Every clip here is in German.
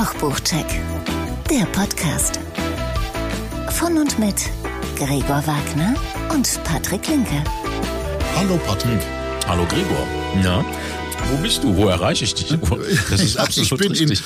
Kochbuchcheck, der Podcast. Von und mit Gregor Wagner und Patrick Linke. Hallo Patrick. Hallo Gregor. Ja. Wo bist du? Wo erreiche ich dich? Das ist absolut ich bin, richtig.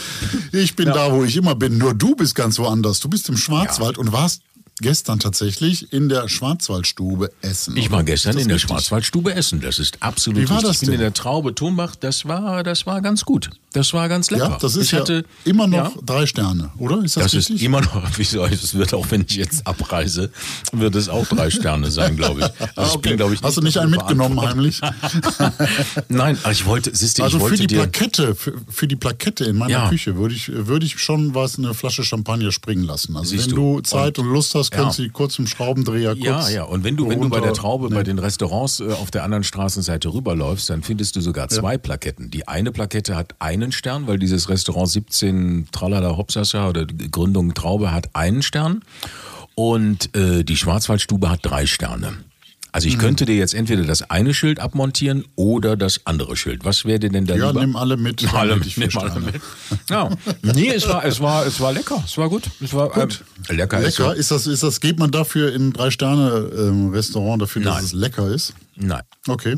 In, ich bin da, wo ich immer bin. Nur du bist ganz woanders. Du bist im Schwarzwald Ja. und warst gestern tatsächlich in der Schwarzwaldstube essen. Ich war gestern Ist in der richtig? Schwarzwaldstube essen. Das ist absolut Wie war richtig. das Ich bin in denn? der Traube Tumbach. Das war, das war ganz gut. Das war ganz lecker. Ja, das ist ich ja hatte, immer noch Ja, drei Sterne, oder? Ist das, das ist richtig? immer noch, wieso, es wird auch, wenn ich jetzt abreise, wird es auch drei Sterne sein, glaube ich. Also Ah, ich bin, glaube ich, Hast du nicht einen mitgenommen heimlich? Nein, aber ich wollte, siehst du, Also ich für wollte die dir, Plakette, für, für die Plakette in meiner Ja. Küche würde ich, würde ich schon was eine Flasche Champagner springen lassen. Also Siehst wenn du. du Zeit und, Lust hast, kannst Ja. du kurz im Schraubendreher kurz Ja, ja. Und wenn du, wenn du bei der Traube Nee. bei den Restaurants äh, auf der anderen Straßenseite rüberläufst, dann findest du sogar zwei Plaketten. Die eine Plakette hat einen Stern, weil dieses Restaurant 17 Tralala Hopsasa oder Gründung Traube hat einen Stern. Und äh, die Schwarzwaldstube hat drei Sterne. Also Mhm. ich könnte dir jetzt entweder das eine Schild abmontieren oder das andere Schild. Was wäre dir denn da Ja, lieber? nimm alle mit. Alle, nimm alle mit. Ja. Nee, es war, es war, es war lecker. Es war gut. Es war Gut. Ähm, lecker. ist Lecker, ist das, ist das, geht man dafür in ein Drei-Sterne-Restaurant dafür, dass Nein. es lecker ist? Nein. Okay.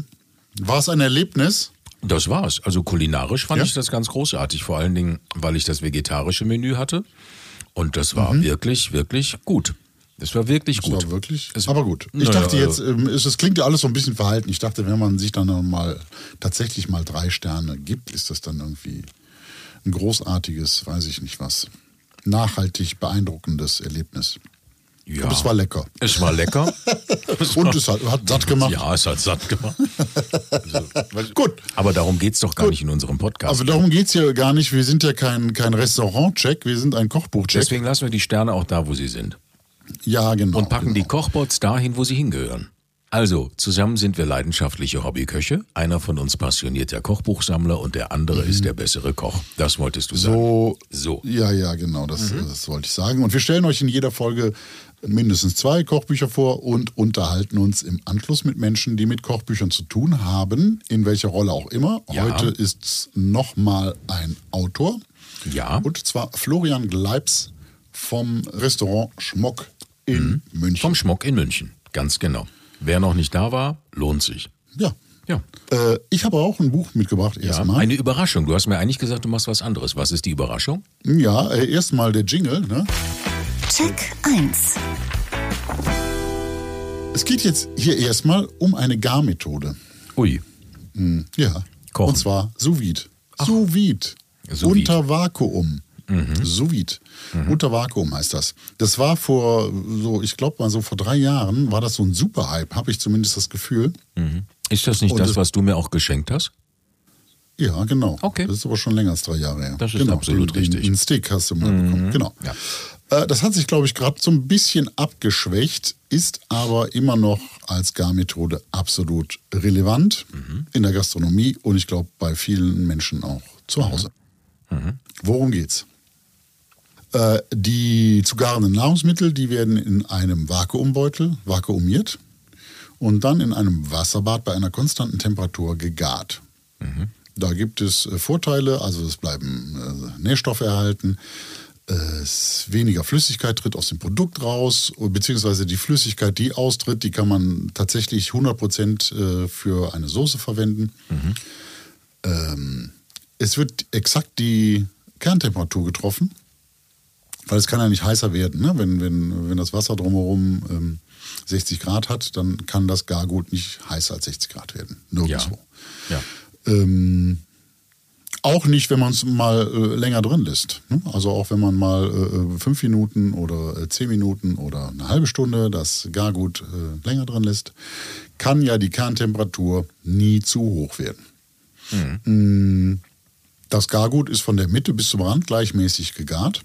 War es ein Erlebnis? Das war's. Also kulinarisch fand Ja? ich das ganz großartig. Vor allen Dingen, weil ich das vegetarische Menü hatte. Und das war wirklich, wirklich gut. Das war wirklich gut. war wirklich. Es- aber gut. Ich Naja, dachte jetzt, ähm, es, es klingt ja alles so ein bisschen verhalten. Ich dachte, wenn man sich dann mal tatsächlich mal drei Sterne gibt, ist das dann irgendwie ein großartiges, weiß ich nicht was, nachhaltig beeindruckendes Erlebnis. ja. Aber es war lecker. Es war lecker. Es Und es hat, hat satt gemacht. Ja, es hat satt gemacht. Also, Gut. aber darum geht's doch gar Gut. nicht in unserem Podcast. Also darum geht es ja gar nicht. Wir sind ja kein, kein Restaurant-Check, wir sind ein Kochbuch-Check. Deswegen lassen wir die Sterne auch da, wo sie sind. Ja, genau. Und packen die genau. Kochbots dahin, wo sie hingehören. Also, zusammen sind wir leidenschaftliche Hobbyköche. Einer von uns passionierter Kochbuchsammler und der andere ist der bessere Koch. Das wolltest du sagen. Mhm. So, So. Ja, ja, genau, das, das wollte ich sagen. Und wir stellen euch in jeder Folge mindestens zwei Kochbücher vor und unterhalten uns im Anschluss mit Menschen, die mit Kochbüchern zu tun haben, in welcher Rolle auch immer. Ja. Heute ist es nochmal ein Autor. Ja. Und zwar Florian Gleibs vom Restaurant Schmock in München. Vom Schmock in München, ganz genau. Wer noch nicht da war, lohnt sich. ja. Ja. Äh, ich habe auch ein Buch mitgebracht ja. erstmal. Eine Überraschung. Du hast mir eigentlich gesagt, du machst was anderes. Was ist die Überraschung? Ja, äh, erstmal der Jingle. Ne? Check 1. Es geht jetzt hier erstmal um eine Garmethode. Ui. Ja. Kochen. Und zwar sous vide. Sous vide. Sous vide. Unter Vakuum. Sous vide. Unter Vakuum heißt das. Das war vor so, ich glaube mal so vor drei Jahren, war das so ein Super-Hype, habe ich zumindest das Gefühl. Ist das nicht Und das, was du mir auch geschenkt hast? Ja, genau. Okay. Das ist aber schon länger als drei Jahre her. Das ist genau. absolut den, richtig. Mhm. Den Stick hast du mal bekommen. Genau. Ja. Äh, Das hat sich, glaube ich, gerade so ein bisschen abgeschwächt, ist aber immer noch als Garmethode absolut relevant Mhm. in der Gastronomie und ich glaube bei vielen Menschen auch zu Hause. Mhm. Worum geht's? Äh, Die zu garenden Nahrungsmittel, die werden in einem Vakuumbeutel vakuumiert und dann in einem Wasserbad bei einer konstanten Temperatur gegart. Da gibt es äh, Vorteile, also es bleiben äh, Nährstoffe erhalten, es weniger Flüssigkeit tritt aus dem Produkt raus, beziehungsweise die Flüssigkeit, die austritt, die kann man tatsächlich 100% äh, für eine Soße verwenden. Ähm, es wird exakt die Kerntemperatur getroffen, weil es kann ja nicht heißer werden. Ne? Wenn, wenn, wenn das Wasser drumherum ähm, 60 Grad hat, dann kann das Gargut nicht heißer als 60 Grad werden. Nirgendwo. Ja. Ähm, auch nicht, wenn man es mal äh, länger drin lässt. Ne? Also auch wenn man mal äh, fünf Minuten oder äh, zehn Minuten oder eine halbe Stunde das Gargut äh, länger drin lässt, kann ja die Kerntemperatur nie zu hoch werden. Mm, Das Gargut ist von der Mitte bis zum Rand gleichmäßig gegart.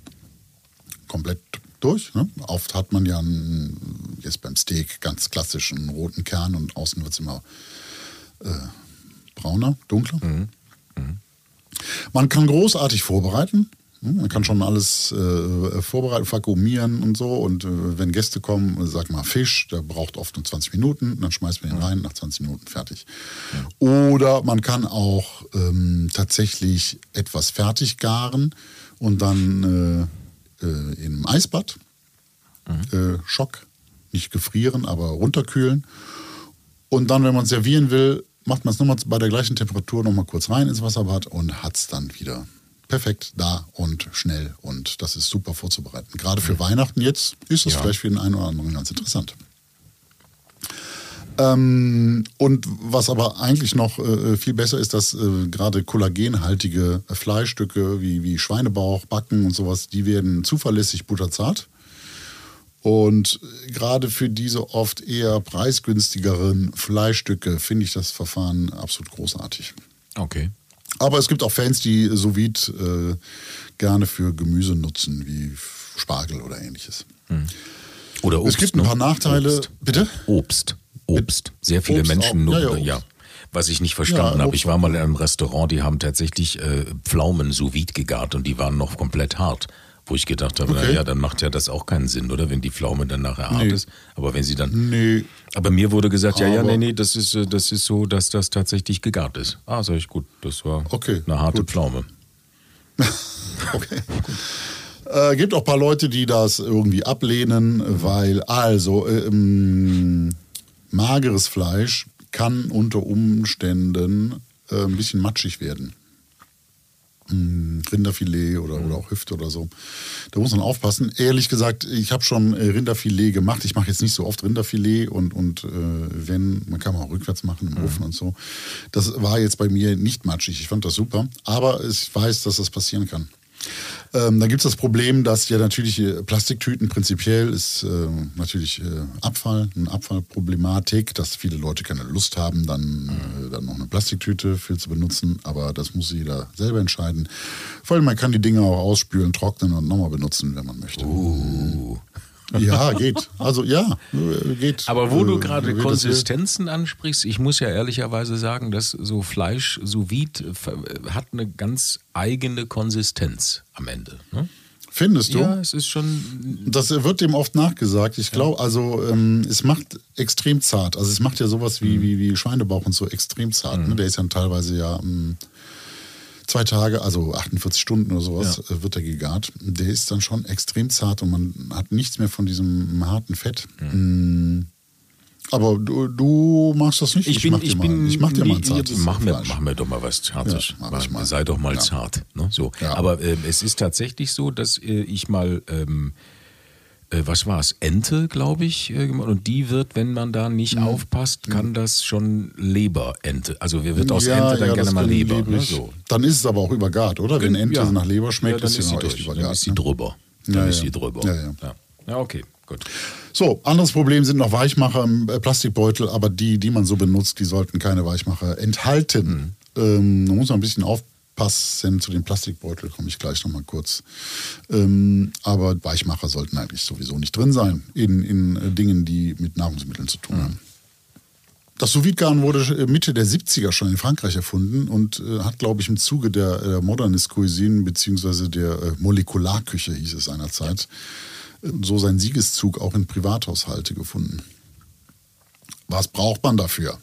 Komplett durch. Ne? Oft hat man ja einen, jetzt beim Steak ganz klassischen roten Kern und außen wird es immer äh, brauner, dunkler. Man kann großartig vorbereiten. Hm, Man kann schon alles äh, vorbereiten, vakuumieren und so. Und äh, wenn Gäste kommen, sag mal Fisch, der braucht oft nur 20 Minuten, dann schmeißt man ihn rein, nach 20 Minuten fertig. Oder man kann auch ähm, tatsächlich etwas fertig garen und dann äh, im Eisbad. Äh, Schock, nicht gefrieren, aber runterkühlen. Und dann, wenn man servieren will, macht man es nochmal bei der gleichen Temperatur nochmal kurz rein ins Wasserbad und hat es dann wieder perfekt da und schnell. Und das ist super vorzubereiten. Gerade für Weihnachten jetzt ist es Ja. vielleicht für den einen oder anderen ganz interessant. Ähm, und was aber eigentlich noch äh, viel besser ist, dass äh, gerade kollagenhaltige Fleischstücke wie, wie Schweinebauch, Backen und sowas, die werden zuverlässig butterzart. Und gerade für diese oft eher preisgünstigeren Fleischstücke finde ich das Verfahren absolut großartig. Okay. Aber es gibt auch Fans, die sous äh, gerne für Gemüse nutzen, wie Spargel oder ähnliches. Oder Obst. Es gibt ein ne? paar Nachteile. Obst. Bitte? Obst. Obst. Sehr viele Obst Menschen auch. Ja, nutzen. ja, Ja. Was ich nicht verstanden Ja, habe, ich war mal in einem Restaurant, die haben tatsächlich äh, Pflaumen sous vide gegart und die waren noch komplett hart. Wo ich gedacht habe, Okay. naja, dann macht ja das auch keinen Sinn, oder? Wenn die Pflaume dann nachher hart Nee. ist. Aber wenn sie dann. Nee, Aber mir wurde gesagt, ja, ja, nee, nee, das ist, äh, das ist so, dass das tatsächlich gegart ist. Ah, sag ich, gut, das war Okay, eine harte gut. Pflaume. Okay. Äh, gibt auch ein paar Leute, die das irgendwie ablehnen, weil also ähm, mageres Fleisch kann unter Umständen äh, ein bisschen matschig werden. Hm, Rinderfilet oder, oder auch Hüfte oder so. Da muss man aufpassen. Ehrlich gesagt, ich habe schon äh, Rinderfilet gemacht. Ich mache jetzt nicht so oft Rinderfilet und, und äh, wenn, man kann man auch rückwärts machen im Ofen und so. Das war jetzt bei mir nicht matschig. Ich fand das super. Aber ich weiß, dass das passieren kann. Ähm, da gibt es das Problem, dass ja natürlich äh, Plastiktüten prinzipiell ist äh, natürlich äh, Abfall, eine Abfallproblematik, dass viele Leute keine Lust haben, dann, äh, dann noch eine Plastiktüte für zu benutzen, aber das muss jeder selber entscheiden. Vor allem man kann die Dinge auch ausspülen, trocknen und nochmal benutzen, wenn man möchte. Ja, geht. Also ja, geht. Aber wo du Äh, gerade das will. Konsistenzen ansprichst, ich muss ja ehrlicherweise sagen, dass so Fleisch sous vide hat eine ganz eigene Konsistenz am Ende. Ne? Findest du? Ja, es ist schon. Das wird dem oft nachgesagt. Ich glaube, also ähm, es macht extrem zart. Also es macht ja sowas Mhm. wie, wie, wie Schweinebauch und so extrem zart. Ne? Der ist ja teilweise ja ähm, zwei Tage, also 48 Stunden oder sowas, äh, wird er gegart. Der ist dann schon extrem zart und man hat nichts mehr von diesem harten Fett. Mm. Aber du, du machst das nicht. Ich bin, mach dir ich mal, bin, ich mach dir mal ein zartes mach mir, Fleisch. mach mir doch mal was Zartes. Ja, mach ich mal. Sei doch mal Ja. zart. Ne? So. Ja. Aber äh, es ist tatsächlich so, dass äh, ich mal, ähm, äh, was war es, Ente, glaube ich, äh, gemacht. und die wird, wenn man da nicht Mhm. aufpasst, kann das schon Leberente. Also wir wird aus Ja, Ente dann ja, gerne mal kann Leber. Ne? So. Dann ist es aber auch übergart, oder? Wenn Ente Ja. nach Leber schmeckt, ist ist sie durch. übergart. Dann ist sie ne? drüber. Dann Ja, ist sie drüber. Ja, ja. ja. Ja, okay, gut. So, anderes Problem sind noch Weichmacher im äh, Plastikbeutel, aber die, die man so benutzt, die sollten keine Weichmacher enthalten. Ähm, da muss man ein bisschen aufpassen. Zu den Plastikbeutel komme ich gleich nochmal kurz. Ähm, aber Weichmacher sollten eigentlich sowieso nicht drin sein in, in äh, Dingen, die mit Nahrungsmitteln zu tun haben. Das sous wurde äh, Mitte der 70er schon in Frankreich erfunden und äh, hat, glaube ich, im Zuge der äh, Modernist Cuisine beziehungsweise der äh, Molekularküche, hieß es seinerzeit, äh, so seinen Siegeszug auch in Privathaushalte gefunden. Was braucht man dafür?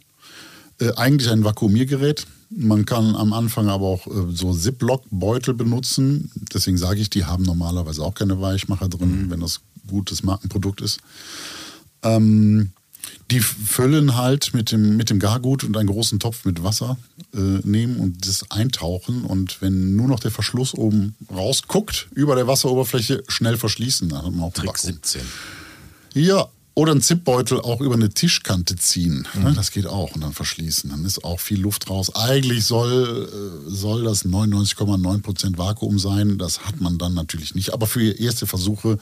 Äh, eigentlich ein Vakuumiergerät. Man kann am Anfang aber auch äh, so Ziploc-Beutel benutzen. Deswegen sage ich, die haben normalerweise auch keine Weichmacher drin, wenn das gutes Markenprodukt ist. Ähm, die füllen halt mit dem, mit dem Gargut und einen großen Topf mit Wasser äh, nehmen und das eintauchen. Und wenn nur noch der Verschluss oben rausguckt, über der Wasseroberfläche, schnell verschließen. Dann hat man auch Trick Vakuum. 17. Ja, oder einen Zipbeutel auch über eine Tischkante ziehen. Mhm. Das geht auch und dann verschließen. Dann ist auch viel Luft raus. Eigentlich soll, äh, soll das 99,9% Vakuum sein. Das hat man dann natürlich nicht. Aber für erste Versuche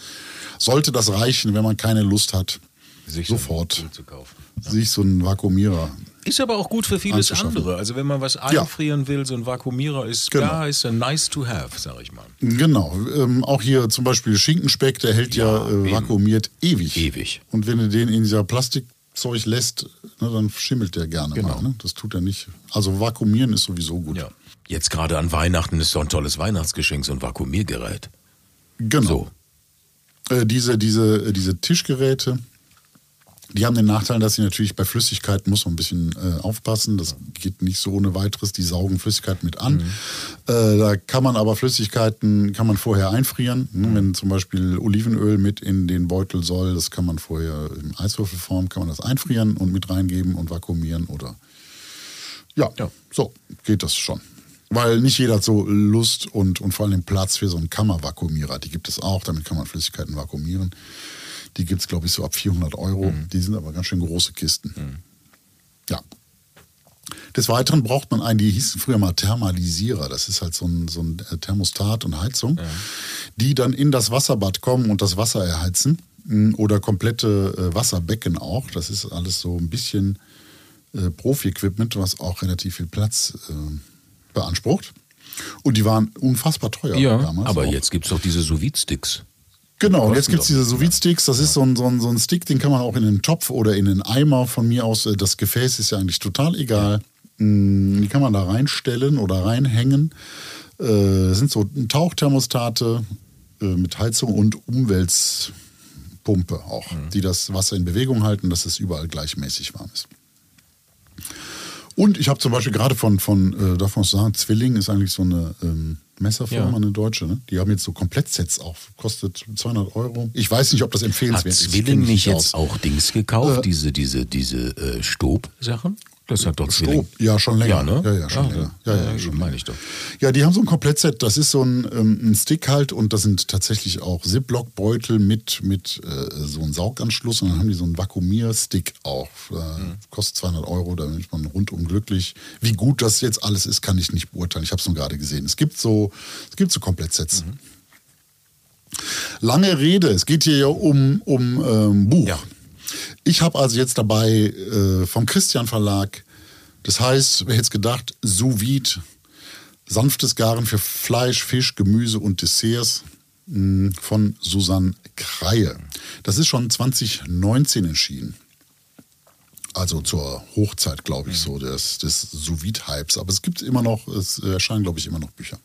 sollte das reichen, wenn man keine Lust hat, Sich so sofort ein zu kaufen. sich so einen Vakuumierer. Ist aber auch gut für vieles andere. Also wenn man was einfrieren will, so ein Vakuumierer ist Genau. da, ist ein nice to have, sag ich mal. Genau. Ähm, auch hier zum Beispiel Schinkenspeck, der hält ja, Ja, äh, vakuumiert ewig. Ewig. Und wenn du den in dieser Plastikzeug lässt, ne, dann schimmelt der gerne Genau. mal. Ne? Das tut er nicht. Also vakuumieren ist sowieso gut. Ja. Jetzt gerade an Weihnachten ist so ein tolles Weihnachtsgeschenk, so ein Vakuumiergerät. Genau. So. Äh, diese, diese, äh, diese Tischgeräte, Die haben den Nachteil, dass sie natürlich bei Flüssigkeiten muss man ein bisschen äh, aufpassen. Das geht nicht so ohne weiteres. Die saugen Flüssigkeit mit an. Äh, da kann man aber Flüssigkeiten kann man vorher einfrieren. Ne? Wenn zum Beispiel Olivenöl mit in den Beutel soll, das kann man vorher in Eiswürfelform kann man das einfrieren und mit reingeben und vakuumieren oder ja, Ja. so geht das schon. Weil nicht jeder hat so Lust und, und vor allem Platz für so einen Kammervakuumierer. Die gibt es auch, damit kann man Flüssigkeiten vakuumieren. Die gibt es, glaube ich, so ab 400 Euro. Die sind aber ganz schön große Kisten. Ja. Des Weiteren braucht man einen, die hießen früher mal Thermalisierer. Das ist halt so ein, so ein Thermostat und Heizung, die dann in das Wasserbad kommen und das Wasser erheizen. Mm, Oder komplette äh, Wasserbecken auch. Das ist alles so ein bisschen äh, Profi-Equipment, was auch relativ viel Platz äh, beansprucht. Und die waren unfassbar teuer Ja, damals. aber auch. jetzt gibt es doch diese sous sticks Genau, und jetzt gibt es diese sous sticks Das ist so ein, so, ein, so ein Stick, den kann man auch in den Topf oder in den Eimer von mir aus. äh, Das Gefäß ist ja eigentlich total egal. Mm, Die kann man da reinstellen oder reinhängen. Äh, Das sind so Tauchthermostate äh, mit Heizung und Umweltpumpe auch, die das Wasser in Bewegung halten, dass es überall gleichmäßig warm ist. Und ich habe zum Beispiel gerade von, von äh, darf man sagen, Zwilling ist eigentlich so eine ähm, Messerfirma, Ja. eine deutsche. Ne? Die haben jetzt so Komplettsets auch, kostet 200 Euro. Ich weiß nicht, ob das Hat empfehlenswert ist. Ich kenn Zwilling nicht aus. jetzt auch Dings gekauft, diese, diese, diese äh, Stob-Sachen? Das hat doch Zwilling. Stob, ja, schon länger. Ja, ne? Ja, ja, schon Ah, länger. Ja, ja, ja, schon meine ich doch. Ja, die haben so ein Komplettset. Das ist so ein, ähm, ein Stick halt und das sind tatsächlich auch Ziploc-Beutel mit, mit äh, so einem Sauganschluss und dann haben die so einen Vakuumierstick auch. Äh, Mhm. Kostet 200 Euro, da ist man rundum glücklich. Wie gut das jetzt alles ist, kann ich nicht beurteilen. Ich habe es nur gerade gesehen. Es gibt so, es gibt so Komplettsets. Mhm. Lange Rede, es geht hier ja um, um ähm, Buch. Ja. Ich habe also jetzt dabei äh, vom Christian Verlag, das heißt, wer jetzt gedacht, sous vide, sanftes Garen für Fleisch, Fisch, Gemüse und Desserts mh, von Susanne Kreie. Das ist schon 2019 erschienen. Also zur Hochzeit, glaube ich, so des, des sous vide hypes Aber es gibt immer noch, es erscheinen, glaube ich, immer noch Bücher.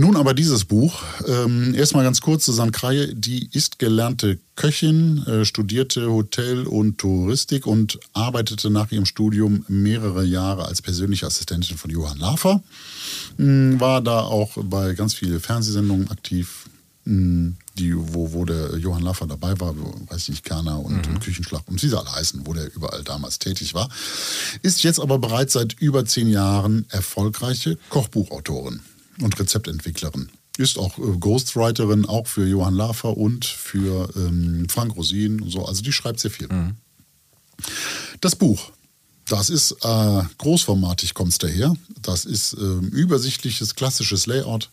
Nun aber dieses Buch, ähm, erstmal ganz kurz, Susanne Kreie, die ist gelernte Köchin, äh, studierte Hotel und Touristik und arbeitete nach ihrem Studium mehrere Jahre als persönliche Assistentin von Johann Lafer. Mh, war da auch bei ganz vielen Fernsehsendungen aktiv, mh, die, wo, wo der Johann Lafer dabei war, weiß ich nicht, Kerner und, und Küchenschlag und sie alle heißen, wo der überall damals tätig war. Ist jetzt aber bereits seit über zehn Jahren erfolgreiche Kochbuchautorin und Rezeptentwicklerin. Ist auch äh, Ghostwriterin, auch für Johann Lafer und für ähm, Frank Rosin und so. Also die schreibt sehr viel. Das Buch, das ist äh, großformatig, kommt es daher. Das ist ähm, übersichtliches, klassisches Layout.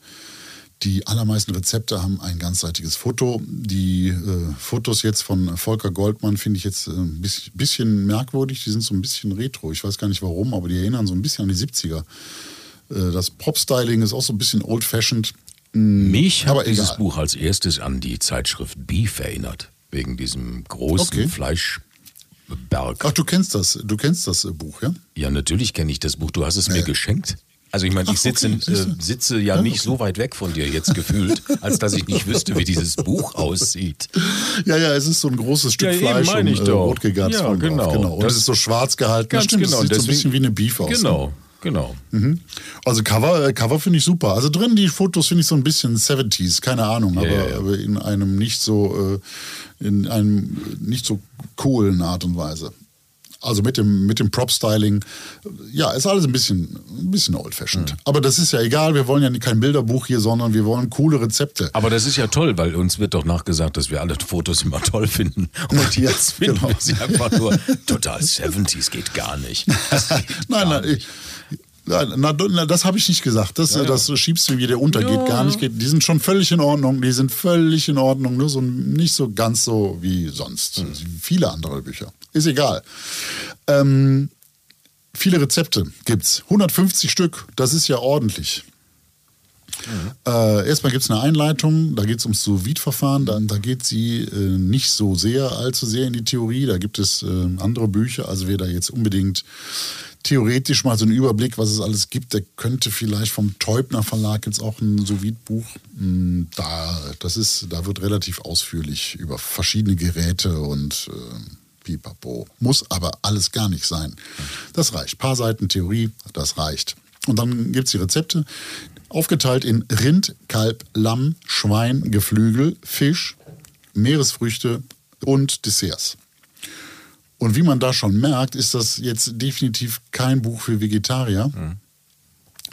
Die allermeisten Rezepte haben ein ganzseitiges Foto. Die äh, Fotos jetzt von Volker Goldmann finde ich jetzt äh, ein bisschen, bisschen merkwürdig. Die sind so ein bisschen retro. Ich weiß gar nicht warum, aber die erinnern so ein bisschen an die 70er. Äh, das Prop-Styling ist auch so ein bisschen old-fashioned. Mich Aber hat dieses egal. Buch als erstes an die Zeitschrift Beef erinnert. Wegen diesem großen Okay. Fleischberg. Ach, du kennst das, du kennst das äh, Buch, ja? Ja, natürlich kenne ich das Buch. Du hast es mir geschenkt. Also ich meine, ich sitze, okay, äh, sitze ja nicht so weit weg von dir jetzt gefühlt, als dass ich nicht wüsste, wie dieses Buch aussieht. Ja, ja, es ist so ein großes Stück Ja, Fleisch meine ich und äh, rot gegart Ja, genau. genau. Und Das- es ist so schwarz gehalten. Das stimmt, Das sieht so ein bisschen wie eine Beef aus. ne? Genau, genau. Mhm. Also Cover, äh, Cover finde ich super. Also drin die Fotos finde ich so ein bisschen 70s, keine Ahnung, aber, ja, ja. aber in einem nicht so äh, in einem nicht so coolen Art und Weise. Also mit dem, mit dem Prop-Styling, ja, ist alles ein bisschen, ein bisschen old-fashioned. Mhm. Aber das ist ja egal, wir wollen ja kein Bilderbuch hier, sondern wir wollen coole Rezepte. Aber das ist ja toll, weil uns wird doch nachgesagt, dass wir alle Fotos immer toll finden. Und jetzt finden genau. wir sie einfach nur total 70s, geht gar nicht. Geht Nein, gar nein, nicht. ich, nein, na, na, das habe ich nicht gesagt. Das, äh, das schiebst du, wie der untergeht, Ja, gar nicht. ja. Geht. Die sind schon völlig in Ordnung. Die sind völlig in Ordnung. Nur so nicht so ganz so wie sonst. Hm. Viele andere Bücher. Ist egal. Ähm, viele Rezepte gibt's. 150 Stück. Das ist ja ordentlich. Äh, erstmal gibt es eine Einleitung, da geht es ums Sous-Vide-Verfahren, da, da geht sie äh, nicht so sehr, allzu sehr in die Theorie, da gibt es äh, andere Bücher, also wer da jetzt unbedingt theoretisch mal so einen Überblick, was es alles gibt, der könnte vielleicht vom Teubner Verlag es auch ein Sous-Vide-Buch, Hm, da, das ist, da wird relativ ausführlich über verschiedene Geräte und äh, Pipapo. Muss aber alles gar nicht sein. Das reicht. Paar Seiten Theorie, das reicht. Und dann gibt es die Rezepte, aufgeteilt in Rind, Kalb, Lamm, Schwein, Geflügel, Fisch, Meeresfrüchte und Desserts. Und wie man da schon merkt, ist das jetzt definitiv kein Buch für Vegetarier,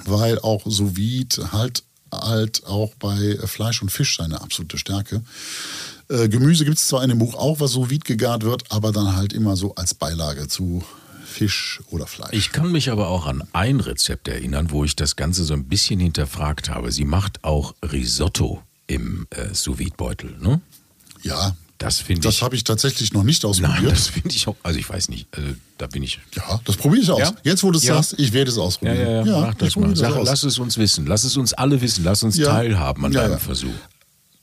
weil auch sous vide halt, halt auch bei Fleisch und Fisch seine absolute Stärke. Äh, Gemüse gibt es zwar in dem Buch auch, was sous vide gegart wird, aber dann halt immer so als Beilage zu Fisch oder Fleisch. Ich kann mich aber auch an ein Rezept erinnern, wo ich das Ganze so ein bisschen hinterfragt habe. Sie macht auch Risotto im äh, sous beutel ne? ja, Das finde das ich. habe ich tatsächlich noch nicht Nein, ausprobiert. das finde ich auch. Also ich weiß nicht. Also da bin ich. ja, das probiere ich aus. Ja? Jetzt, wo du es Ja. sagst, ich werde es Ja, ausprobieren. ja, ja. Mach ich das mal. Sag, aus. lass es uns wissen. Lass es uns alle wissen. Lass uns Ja. teilhaben an Ja, deinem ja. Versuch.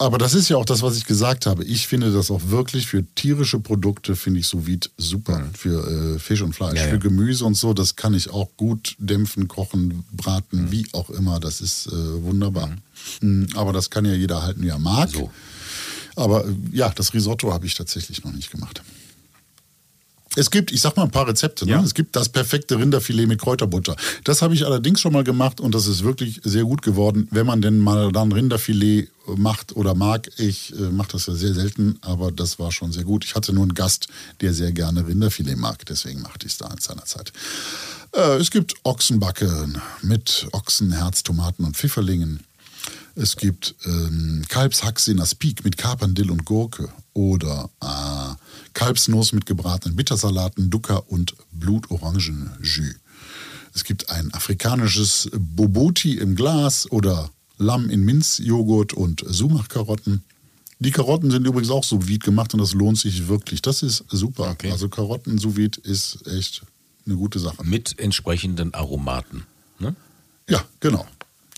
Aber das ist ja auch das, was ich gesagt habe. Ich finde das auch wirklich für tierische Produkte, finde ich sous super. Für äh, Fisch und Fleisch. Mhm. Ja, ja. Für Gemüse und so, das kann ich auch gut dämpfen, kochen, braten, Mhm. wie auch immer. Das ist äh, wunderbar. Mm, Aber das kann ja jeder halten, wie er mag. So. Aber äh, ja, das Risotto habe ich tatsächlich noch nicht gemacht. Es gibt, ich sag mal ein paar Rezepte. Ne? Ja. Es gibt das perfekte Rinderfilet mit Kräuterbutter. Das habe ich allerdings schon mal gemacht und das ist wirklich sehr gut geworden, wenn man denn mal dann Rinderfilet macht oder mag. Ich äh, mache das ja sehr selten, aber das war schon sehr gut. Ich hatte nur einen Gast, der sehr gerne Rinderfilet mag, deswegen machte ich es da in seiner Zeit. Äh, es gibt Ochsenbacken mit Ochsenherz, Tomaten und Pfifferlingen. Es gibt ähm, Kalbshaxe in Aspik mit Kapern, Dill und Gurke. Oder äh, Kalbsnuss mit gebratenen Bittersalaten, Dukkha und Blutorangenjus. Es gibt ein afrikanisches Boboti im Glas oder Lamm in Minzjoghurt und Sumach-Karotten. Die Karotten sind übrigens auch sous vide gemacht und das lohnt sich wirklich. Das ist super. Okay. Also Karotten sous vide ist echt eine gute Sache. Mit entsprechenden Aromaten. Ne? Ja, genau.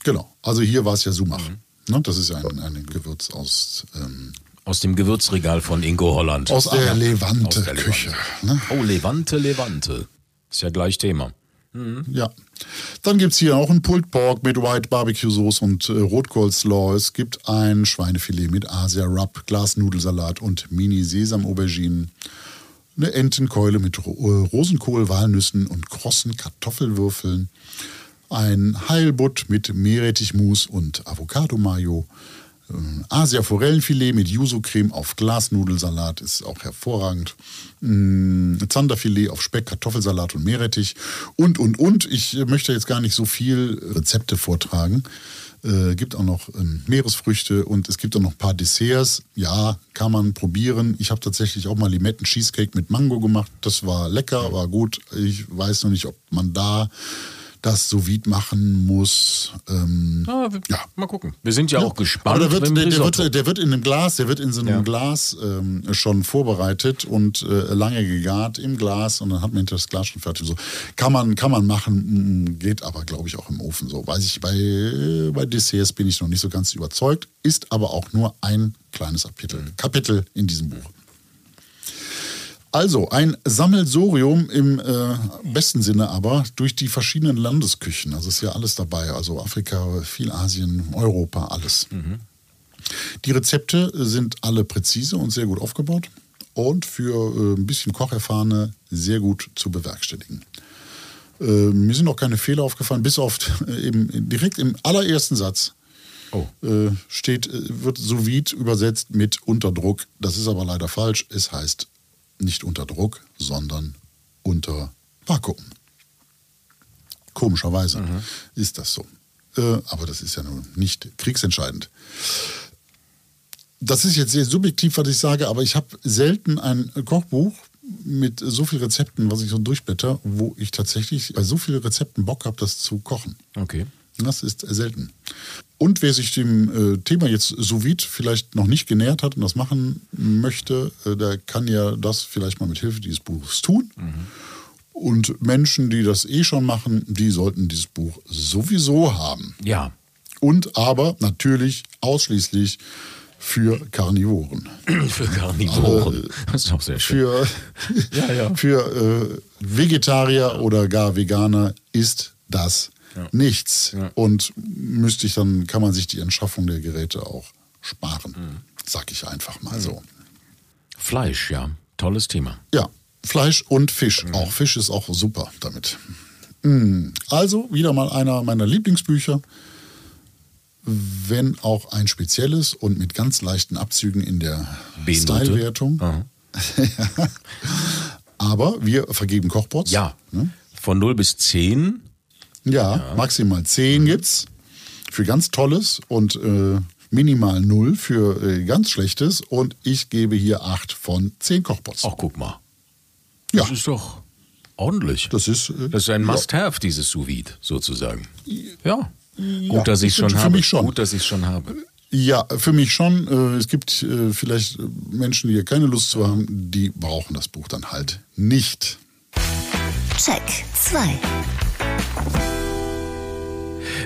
Genau. Also hier war es ja Sumach. Ne, das ist ja ein, ein Gewürz aus, ähm, Aus dem Gewürzregal von Ingo Holland. aus der Levante-Küche. Ne? Oh, Levante, Levante. Ist ja gleich Thema. Ja. Dann gibt es hier auch einen Pulled Pork mit White Barbecue Sauce und äh, Rotkohlslaw. Es gibt ein Schweinefilet mit Asia Rub, Glasnudelsalat und Mini-Sesam-Auberginen. Eine Entenkeule mit Ro äh, Rosenkohl, Walnüssen und krossen Kartoffelwürfeln. Ein Heilbutt mit Meerrettichmus und Avocado-Mayo. Ähm, Asia-Forellenfilet mit Yuzu-Creme auf Glasnudelsalat ist auch hervorragend. Mm, Zanderfilet auf Speck, Kartoffelsalat und Meerrettich. Und, und, und. Ich möchte jetzt gar nicht so viel Rezepte vortragen. Äh, gibt auch noch ähm, Meeresfrüchte und es gibt auch noch ein paar Desserts. Ja, kann man probieren. Ich habe tatsächlich auch mal Limetten-Cheesecake mit Mango gemacht. Das war lecker, war gut. Ich weiß noch nicht, ob man da das so vide machen muss. Ähm, Ah, wir, Ja. Mal gucken. Wir sind ja, auch gespannt. aber der wird, der, der, wird, der wird in einem Glas, der wird in so einem Ja. Glas ähm, schon vorbereitet und äh, lange gegart im Glas und dann hat man hinter das Glas schon fertig. So kann man kann man machen, mm, geht aber glaube ich auch im Ofen. So weiß ich bei äh, bei Desserts bin ich noch nicht so ganz überzeugt, ist aber auch nur ein kleines Kapitel, Kapitel in diesem Buch. Also ein Sammelsorium im äh, besten Sinne aber durch die verschiedenen Landesküchen. Also ist ja alles dabei. Also Afrika, viel Asien, Europa, alles. Die Rezepte sind alle präzise und sehr gut aufgebaut und für äh, ein bisschen Kocherfahrene sehr gut zu bewerkstelligen. Äh, mir sind auch keine Fehler aufgefallen, bis auf äh, eben direkt im allerersten Satz Oh. äh, steht, äh, wird sous übersetzt mit unter Druck. Das ist aber leider falsch. Es heißt nicht unter Druck, sondern unter Vakuum. Komischerweise ist das so. Äh, aber das ist ja nun nicht kriegsentscheidend. Das ist jetzt sehr subjektiv, was ich sage, aber ich habe selten ein Kochbuch mit so vielen Rezepten, was ich so durchblätter, wo ich tatsächlich bei so vielen Rezepten Bock habe, das zu kochen. Okay. Das ist selten. Und wer sich dem äh, Thema jetzt sous vide vielleicht noch nicht genähert hat und das machen möchte, äh, der kann ja das vielleicht mal mit Hilfe dieses Buches tun. Und Menschen, die das eh schon machen, die sollten dieses Buch sowieso haben. Ja. Und aber natürlich ausschließlich für Karnivoren. Für Karnivoren. Das ist auch sehr schön. Für, Ja, ja. für äh, Vegetarier oder gar Veganer ist das nichts. Und müsste ich dann, kann man sich die Anschaffung der Geräte auch sparen. Mhm. Sag ich einfach mal so. Fleisch, ja. Tolles Thema. Ja, Fleisch und Fisch. Auch Fisch ist auch super damit. Mm, Also wieder mal einer meiner Lieblingsbücher. Wenn auch ein spezielles und mit ganz leichten Abzügen in der. Style-Wertung. Aber wir vergeben Kochbots. Ja. Ne? Von 0 bis 10. Ja, maximal 10 gibt's für ganz Tolles und äh, minimal 0 für äh, ganz Schlechtes. Und ich gebe hier 8 von 10 Kochbots. Ach, guck mal. Ja. Das ist doch ordentlich. Das ist, äh, Das ist ein ja. Must-Have, dieses Sous Vide, sozusagen. Ja. Ja, Gut, dass ich ist schon für habe. mich schon. Gut, dass ich schon habe. Ja, für mich schon. Äh, Es gibt äh, vielleicht äh, Menschen, die hier keine Lust zu haben, die brauchen das Buch dann halt nicht. Check 2.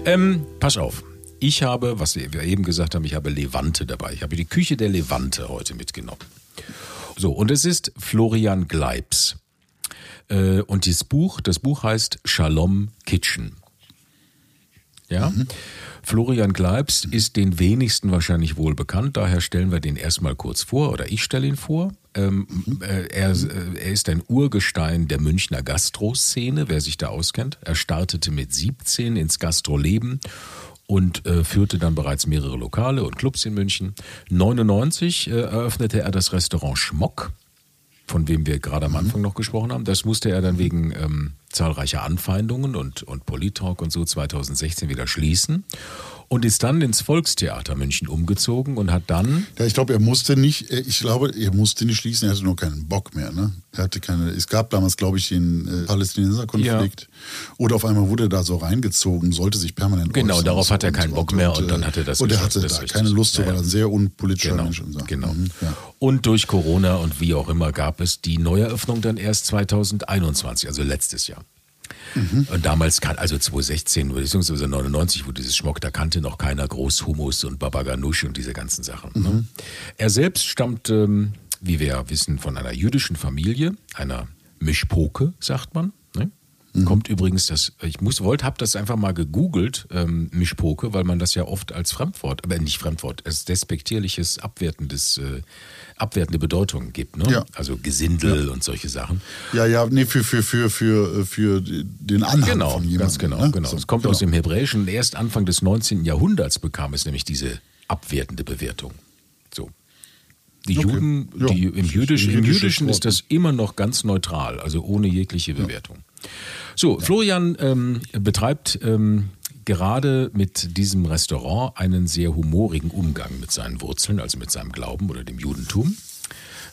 Ähm, pass auf. Ich habe, was wir eben gesagt haben, ich habe Levante dabei. Ich habe die Küche der Levante heute mitgenommen. So, und es ist Florian Gleibs. Äh, und dieses Buch, das Buch heißt Shalom Kitchen. Ja? Florian Gleibs ist den wenigsten wahrscheinlich wohl bekannt, daher stellen wir den erstmal kurz vor oder ich stelle ihn vor. Ähm, äh, er, äh, er ist ein Urgestein der Münchner Gastroszene, wer sich da auskennt. Er startete mit 17 ins Gastroleben und äh, führte dann bereits mehrere Lokale und Clubs in München. 99 äh, eröffnete er das Restaurant Schmock von wem wir gerade am Anfang noch gesprochen haben. Das musste er dann wegen ähm, zahlreicher Anfeindungen und, und Polit-Talk und so 2016 wieder schließen und ist dann ins Volkstheater München umgezogen und hat dann, Ja, ich glaube, er musste nicht, äh, ich glaube, er musste nicht schließen, er hatte nur keinen Bock mehr. Ne? Er hatte keine, es gab damals, glaube ich, den äh, Palästinenser-Konflikt. Oder auf einmal wurde er da so reingezogen, sollte sich permanent Genau, darauf und hat er keinen Bock mehr und äh, dann hat er das Und er hatte da keine. Lust zu, Ja, weil er ja. ein sehr unpolitischer genau, Mensch ist. genau. Mhm, ja. Und durch Corona und wie auch immer gab es die Neueröffnung dann erst 2021, also letztes Jahr. Mhm. Und damals, also 2016 bzw. 99, wo dieses Schmock, da kannte noch keiner groß Hummus und Baba Ganoush und diese ganzen Sachen. Mhm. Ne? Er selbst stammt, ähm, wie wir ja wissen, von einer jüdischen Familie, einer Mischpoke, sagt man. Ne? Mhm. Kommt übrigens das, ich muss, wollte, habe das einfach mal gegoogelt, ähm, Mischpoke, weil man das ja oft als Fremdwort, aber nicht Fremdwort, als despektierliches, abwertendes, äh, abwertende Bedeutungen gibt. Ne? Ja. Also Gesindel und solche Sachen. Ja, ja, nee, für, für, für, für, für den Anhang Genau, von jemandem. ganz genau. ne? genau. So, es kommt genau. aus dem Hebräischen erst Anfang des 19. Jahrhunderts bekam es nämlich diese abwertende Bewertung. So. Die Okay. Juden, Ja, die, im, ein im Jüdischen ist das immer noch ganz neutral, also ohne jegliche Bewertung. So, Florian ähm, betreibt ähm, gerade mit diesem Restaurant einen sehr humorigen Umgang mit seinen Wurzeln, also mit seinem Glauben oder dem Judentum.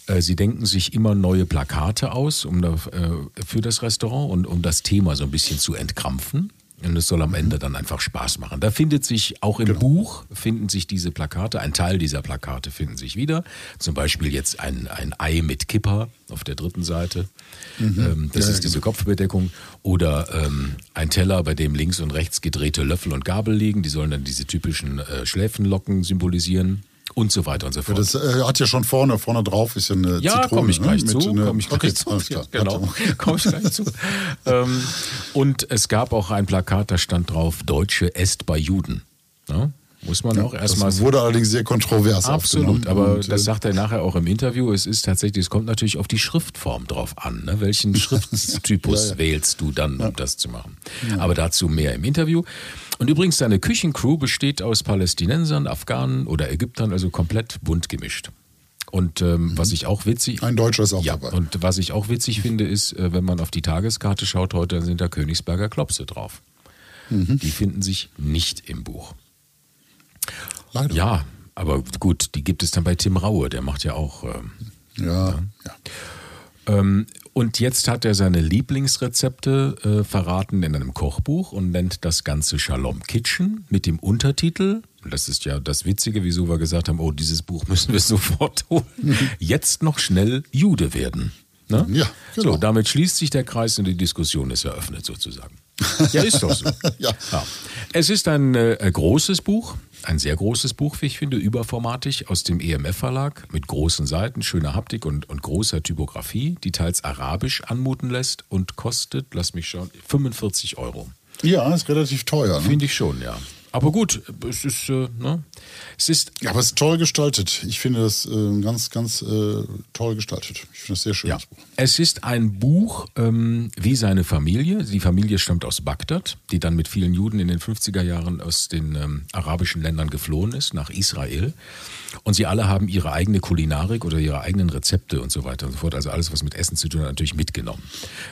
Äh, Sie denken sich immer neue Plakate aus um da, äh, für das Restaurant und um das Thema so ein bisschen zu entkrampfen. Und es soll am Ende dann einfach Spaß machen. Da findet sich auch im Buch finden sich diese Plakate, ein Teil dieser Plakate finden sich wieder. Zum Beispiel jetzt ein, ein Ei mit Kipper auf der dritten Seite. Ähm, das Ja, ja, ist diese Kopfbedeckung. Oder ähm, ein Teller, bei dem links und rechts gedrehte Löffel und Gabel liegen. Die sollen dann diese typischen äh, Schläfenlocken symbolisieren. Und so weiter und so fort. Das äh, hat ja schon vorne, vorne drauf ist ja eine Ja, Zitrone. komme ich gleich ne? zu. Komme ich gleich okay, zu. klar. Genau, komme ich gleich zu. ähm, und es gab auch ein Plakat, da stand drauf: Deutsche esst bei Juden. Ja? Muss man auch erstmal. Das wurde allerdings sehr kontrovers Absolut, aber das äh, sagt er nachher auch im Interview. Es ist tatsächlich, es kommt natürlich auf die Schriftform drauf an. Ne? Welchen Schrifttypus Ja, ja. wählst du dann, um das zu machen? Aber dazu mehr im Interview. Und übrigens, seine Küchencrew besteht aus Palästinensern, Afghanen oder Ägyptern, also komplett bunt gemischt. Und ähm, was ich auch witzig. Ein Deutscher ist auch ja, dabei. Und was ich auch witzig finde, ist, äh, wenn man auf die Tageskarte schaut, heute dann sind da Königsberger Klopse drauf. Mhm. Die finden sich nicht im Buch. Leider. Ja, aber gut, die gibt es dann bei Tim Raue, der macht ja auch. Ähm, Ja, ja. ähm, und jetzt hat er seine Lieblingsrezepte äh, verraten in einem Kochbuch und nennt das Ganze Shalom Kitchen mit dem Untertitel. Das ist ja das Witzige, wieso wir gesagt haben, oh, dieses Buch müssen wir sofort holen. Jetzt noch schnell Jude werden. Ne? Ja, genau. So, damit schließt sich der Kreis und die Diskussion ist eröffnet sozusagen. Ja, ist doch so. Ja. Ja. Es ist ein äh, großes Buch, ein sehr großes Buch, wie ich finde, überformatig aus dem EMF-Verlag mit großen Seiten, schöner Haptik und, und großer Typografie, die teils arabisch anmuten lässt und kostet, lass mich schauen, 45 Euro. Ja, ist relativ teuer. Ne? Finde ich schon, ja. Aber gut, es ist, äh, ne? es ist Ja, aber es ist toll gestaltet. Ich finde das äh, ganz, ganz äh, toll gestaltet. Ich finde das sehr schön. Ja. das Buch. Es ist ein Buch ähm, wie seine Familie. Die Familie stammt aus Bagdad, die dann mit vielen Juden in den 50er Jahren aus den ähm, arabischen Ländern geflohen ist nach Israel. Und sie alle haben ihre eigene Kulinarik oder ihre eigenen Rezepte und so weiter und so fort. Also alles, was mit Essen zu tun hat, natürlich mitgenommen.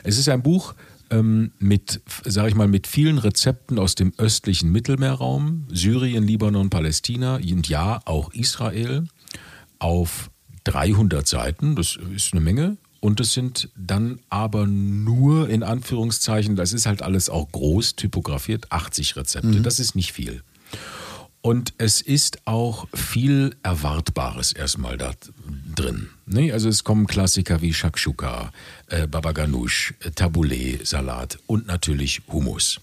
Es ist ein Buch ähm, mit, sage ich mal, mit vielen Rezepten aus dem östlichen Mittelmeerraum, Syrien, Libanon, Palästina und ja, auch Israel auf 300 Seiten, das ist eine Menge. Und es sind dann aber nur in Anführungszeichen, das ist halt alles auch groß typografiert, 80 Rezepte. Das ist nicht viel. Und es ist auch viel Erwartbares erstmal da drin. Ne? Also es kommen Klassiker wie Shakshuka, äh, Baba Ganoush, äh, Tabbouleh, Salat und natürlich Hummus.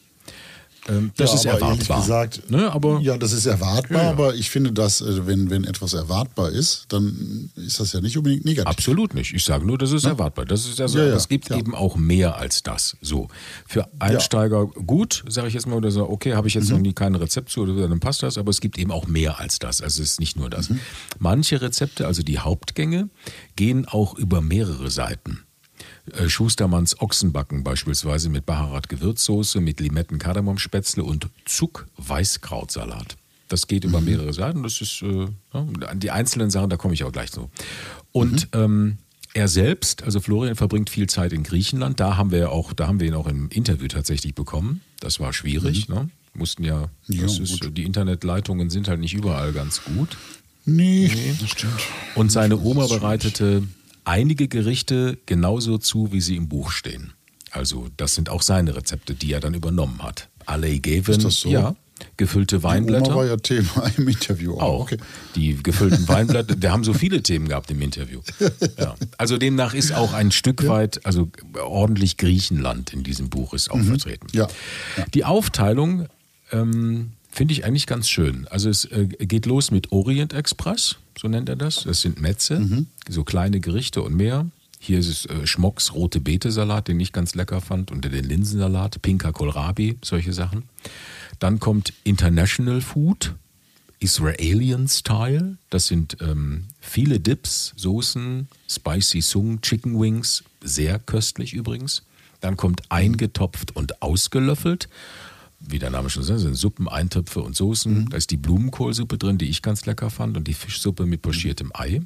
Ähm, das ja, ist erwartbar. Gesagt, ne? aber ja, das ist erwartbar, Ja, aber ich finde, dass, äh, wenn, wenn etwas erwartbar ist, dann ist das ja nicht unbedingt negativ. Absolut nicht. Ich sage nur, das ist erwartbar. Das ist also, Ja, es gibt eben auch mehr als das. So für Einsteiger gut, sage ich jetzt mal, oder so, okay, habe ich jetzt Mhm. noch nie kein Rezept zu, oder dann passt das. Aber es gibt eben auch mehr als das. Also es ist nicht nur Mhm. das. Manche Rezepte, also die Hauptgänge, gehen auch über mehrere Seiten. Äh, Schustermanns Ochsenbacken beispielsweise mit Baharat Gewürzsoße, mit Limetten Kardamomspätzle und Zuck Weißkrautsalat. Das geht Mhm. über mehrere Seiten. Das ist äh, ja, die einzelnen Sachen, da komme ich auch gleich zu. Und Mhm. ähm, er selbst, also Florian, verbringt viel Zeit in Griechenland. Da haben wir auch, da haben wir ihn auch im Interview tatsächlich bekommen. Das war schwierig. Ne? Mussten ja, Mhm. Ja, ist, die Internetleitungen sind halt nicht überall ganz gut. Nee, das stimmt. Und seine Oma bereitete einige Gerichte genauso zu, wie sie im Buch stehen. Also das sind auch seine Rezepte, die er dann übernommen hat. Alle Geven, Ist das so? ja, gefüllte Die Oma war Weinblätter. ja Thema im Interview. Auch. Okay. Die gefüllten Weinblätter, der haben so viele Themen gehabt im Interview. Ja. Also demnach ist auch ein Stück weit, also ordentlich Griechenland in diesem Buch ist auch vertreten. Mhm. Ja. Ja. Die Aufteilung ähm, finde ich eigentlich ganz schön. Also es äh, geht los mit Orient Express, so nennt er das. Das sind Metze, Mhm. so kleine Gerichte und mehr. Hier ist es äh, Schmocks rote Beete-Salat, den ich ganz lecker fand, und den Linsensalat, Pinka Kohlrabi, solche Sachen. Dann kommt International Food, Israelian Style. Das sind ähm, viele Dips, Soßen, Spicy Sung, Chicken Wings, sehr köstlich übrigens. Dann kommt eingetopft und ausgelöffelt. Wie der Name schon sagt, sind Suppen, Eintöpfe und Soßen. Da ist die Blumenkohlsuppe drin, die ich ganz lecker fand, und die Fischsuppe mit pochiertem Ei.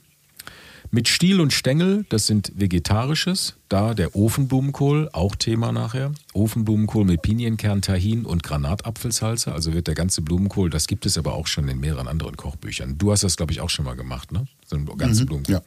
Mit Stiel und Stängel, das sind vegetarisches. Da der Ofenblumenkohl, auch Thema nachher. Ofenblumenkohl mit Pinienkern, Tahin und Granatapfelsalze. Also wird der ganze Blumenkohl, das gibt es aber auch schon in mehreren anderen Kochbüchern. Du hast das, glaube ich, auch schon mal gemacht, ne? So einen ganzen Blumenkohl. ja.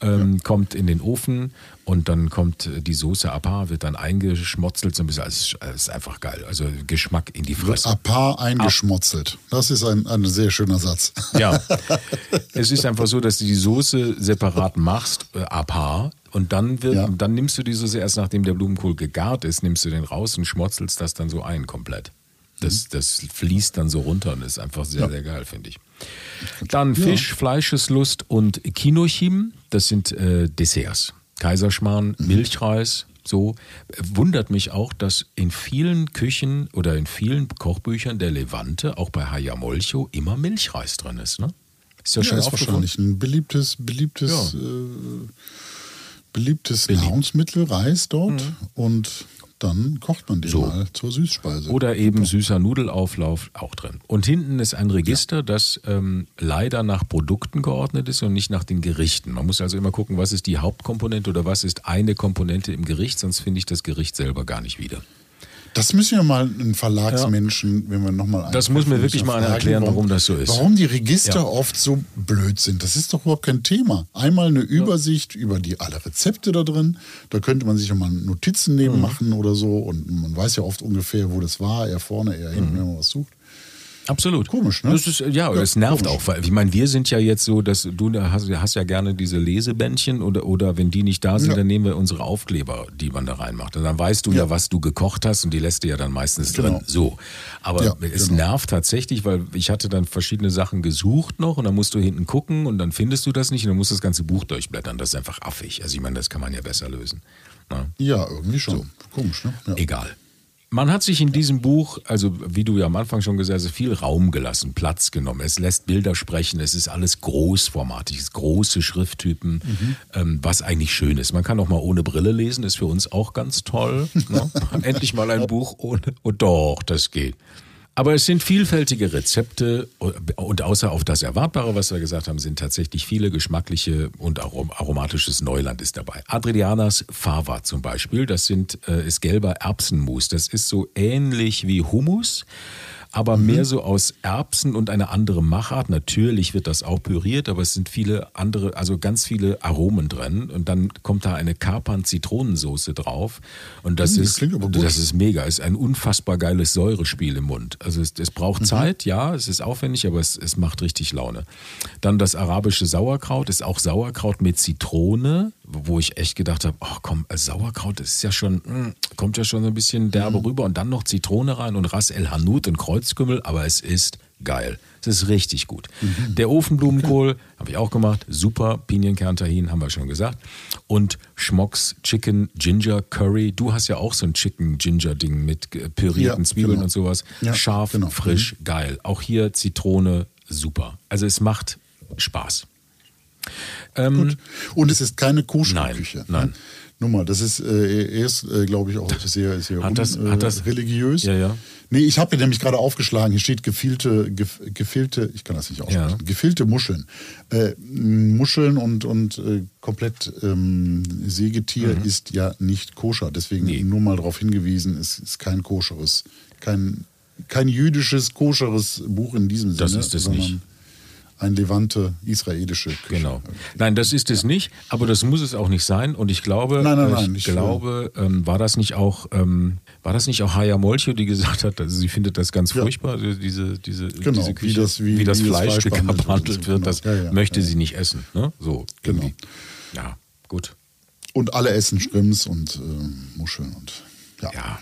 Ähm, Kommt in den Ofen und dann kommt die Soße Apa, wird dann eingeschmotzelt so ein bisschen. Also ist einfach geil. Also Geschmack in die Wird Fresse. apart eingeschmotzelt. Das ist ein, ein sehr schöner Satz. Ja. es ist einfach so, dass du die Soße separat machst, äh, à part, und dann, wird, Ja. dann nimmst du die Soße erst nachdem der Blumenkohl gegart ist, nimmst du den raus und schmotzelst das dann so ein komplett. Das, das fließt dann so runter und ist einfach sehr, sehr geil, finde ich. Dann Fisch, Fleischeslust und Kinochim, das sind äh, Desserts. Kaiserschmarrn, Milchreis, so. Wundert mich auch, dass in vielen Küchen oder in vielen Kochbüchern der Levante, auch bei Haya Molcho, immer Milchreis drin ist, ne? Ist ja, Ja, schon ist wahrscheinlich ein beliebtes, beliebtes, Ja. äh, beliebtes Beliebt. Mhm. Nahrungsmittel, Reis dort. Und dann kocht man den So. mal zur Süßspeise. Oder eben süßer Nudelauflauf auch drin. Und hinten ist ein Register, das ähm, leider nach Produkten geordnet ist und nicht nach den Gerichten. Man muss also immer gucken, was ist die Hauptkomponente oder was ist eine Komponente im Gericht, sonst finde ich das Gericht selber gar nicht wieder. Das müssen wir mal einen Verlagsmenschen, wenn wir nochmal Das muss mir wirklich mal einer erklären, warum das so ist. Warum die Register Ja. oft so blöd sind. Das ist doch überhaupt kein Thema. Einmal eine Übersicht über die alle Rezepte da drin. Da könnte man sich auch mal Notizen neben Mhm. machen oder so. Und man weiß ja oft ungefähr, wo das war. Eher vorne, eher hinten, wenn man was sucht. Absolut. Komisch, ne? Das ist, ja, das nervt komisch. auch. Weil, ich meine, wir sind ja jetzt so, dass du hast, hast ja gerne diese Lesebändchen oder, oder wenn die nicht da sind, Ja. dann nehmen wir unsere Aufkleber, die man da reinmacht. Und dann weißt du ja, Ja. was du gekocht hast und die lässt du ja dann meistens Genau. drin. So. Aber es genau. nervt tatsächlich, weil ich hatte dann verschiedene Sachen gesucht noch und dann musst du hinten gucken und dann findest du das nicht und dann musst du das ganze Buch durchblättern. Das ist einfach affig. Also ich meine, das kann man ja besser lösen. Na? Ja, irgendwie schon. Komisch, ne? Egal. Man hat sich in diesem Buch, also wie du ja am Anfang schon gesagt hast, viel Raum gelassen, Platz genommen. Es lässt Bilder sprechen, es ist alles großformatig, es ist große Schrifttypen, ähm, was eigentlich schön ist. Man kann auch mal ohne Brille lesen, ist für uns auch ganz toll. ne? Endlich mal ein Buch ohne. Oh doch, das geht. Aber es sind vielfältige Rezepte und außer auf das Erwartbare, was wir gesagt haben, sind tatsächlich viele geschmackliche und arom aromatisches Neuland ist dabei. Adrianas Fava zum Beispiel, das sind, äh, ist gelber Erbsenmus. Das ist so ähnlich wie Hummus, aber mehr so aus Erbsen und eine andere Machart. Natürlich wird das auch püriert, aber es sind viele andere, also ganz viele Aromen drin. Und dann kommt da eine Kapern-Zitronensoße drauf. Und das, das ist, gut. das ist mega. Es ist ein unfassbar geiles Säurespiel im Mund. Also es, es braucht Zeit, ja, es ist aufwendig, aber es, es macht richtig Laune. Dann das arabische Sauerkraut ist auch Sauerkraut mit Zitrone, wo ich echt gedacht habe, oh komm, äh, Sauerkraut, das ist ja schon, mm, kommt ja schon so ein bisschen derbe rüber und dann noch Zitrone rein und Ras El Hanout und Kreuzkümmel, aber es ist geil. Es ist richtig gut. Der Ofenblumenkohl habe ich auch gemacht. Super. Pinienkerntahin haben wir schon gesagt. Und Schmocks Chicken Ginger Curry. Du hast ja auch so ein Chicken Ginger Ding mit pürierten Ja, Zwiebeln genau. und sowas. Ja, Scharf, genau. frisch, geil. Auch hier Zitrone, super. Also es macht Spaß. Ähm. Und es ist keine Nein, Koscherküche. nein. Nur mal, das ist äh, erst, äh, glaube ich, auch sehr, sehr Hat das- un- hat das- religiös. Ja, ja. Nee, ich habe hier nämlich gerade aufgeschlagen, hier steht gefielte, gef, gefillte, ich kann das nicht aussprechen, Ja. gefillte Muscheln. Äh, Muscheln und, und äh, komplett ähm, Sägetier ist ja nicht koscher. Deswegen Mhm. Nee. nur mal darauf hingewiesen, es ist kein koscheres, kein, kein jüdisches, koscheres Buch in diesem Das Sinne, ist es sondern nicht. Ein Levante, israelische Küche. Genau. Nein, das ist es nicht, aber das muss es auch nicht sein. Und ich glaube, Nein, nein, nein, ich, äh, glaube, ähm, war das nicht auch, ähm, war das nicht auch Haya Molcho, die gesagt hat, also sie findet das ganz Ja. furchtbar, diese, diese, Genau, diese wie Küche, das- wie- das wie das Fleisch Fleisch behandelt behandelt wird. wird, das Genau. Ja, ja, möchte ja. sie nicht essen. Ne? So, Genau. irgendwie. Ja, gut. Und alle essen Schrimps und äh, Muscheln und ja.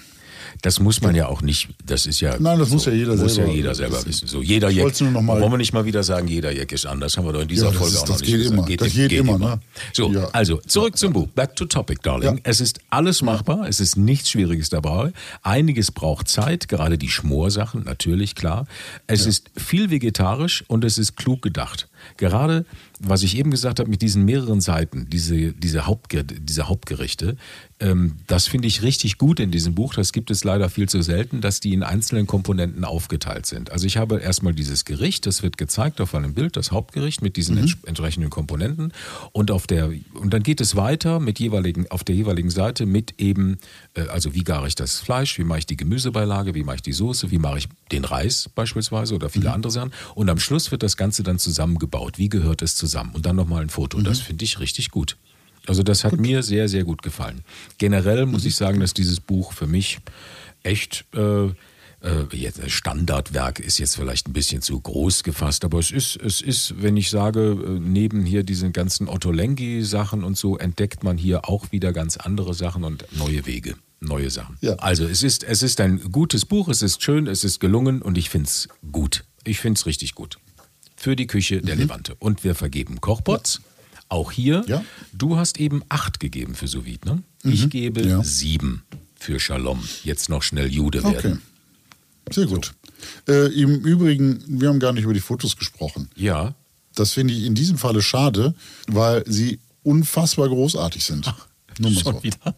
Das muss man ja auch nicht, das ist ja. Nein, das muss ja jeder muss selber ja jeder selber wissen. So, jeder Jack. Wollen wir nicht mal wieder sagen, jeder Jack ist anders? Haben wir doch in dieser Ja, Folge ist- auch noch nicht geht gesagt. immer. Das geht immer, ne? So, Ja. also zurück zum Buch. Back to topic, darling. Es ist alles machbar. Es ist nichts Schwieriges dabei. Einiges braucht Zeit, gerade die Schmorsachen, natürlich, klar. Es ist viel vegetarisch und es ist klug gedacht. Gerade, was ich eben gesagt habe, mit diesen mehreren Seiten, diese, diese, Hauptger diese Hauptgerichte, ähm, das finde ich richtig gut in diesem Buch. Das gibt es leider viel zu selten, dass die in einzelnen Komponenten aufgeteilt sind. Also ich habe erstmal dieses Gericht, das wird gezeigt auf einem Bild, das Hauptgericht mit diesen ents entsprechenden Komponenten. Und auf der, und dann geht es weiter mit jeweiligen, auf der jeweiligen Seite mit eben, äh, also wie gare ich das Fleisch, wie mache ich die Gemüsebeilage, wie mache ich die Soße, wie mache ich den Reis beispielsweise oder viele andere Sachen. Und am Schluss wird das Ganze dann zusammengebaut. Wie gehört es zusammen? Und dann nochmal ein Foto. Das finde ich richtig gut. Also das hat mir sehr, sehr gut gefallen. Generell muss ich sagen, dass dieses Buch für mich echt äh, äh, jetzt ein Standardwerk ist jetzt vielleicht ein bisschen zu groß gefasst, aber es ist, es ist, wenn ich sage, äh, neben hier diesen ganzen Otto Lengi-Sachen und so, entdeckt man hier auch wieder ganz andere Sachen und neue Wege, neue Sachen. Ja. Also es ist, es ist ein gutes Buch, es ist schön, es ist gelungen und ich finde es gut. Ich finde es richtig gut. Für die Küche der Levante. Und wir vergeben Kochpots. Auch hier, Ja. du hast eben acht gegeben für sous ne? Ich gebe Ja. sieben für Shalom. Jetzt noch schnell Jude Okay. werden. Sehr gut. Äh, Im Übrigen, wir haben gar nicht über die Fotos gesprochen. Ja, Das finde ich in diesem Falle schade, weil sie unfassbar großartig sind. Nur mal schon so. wieder.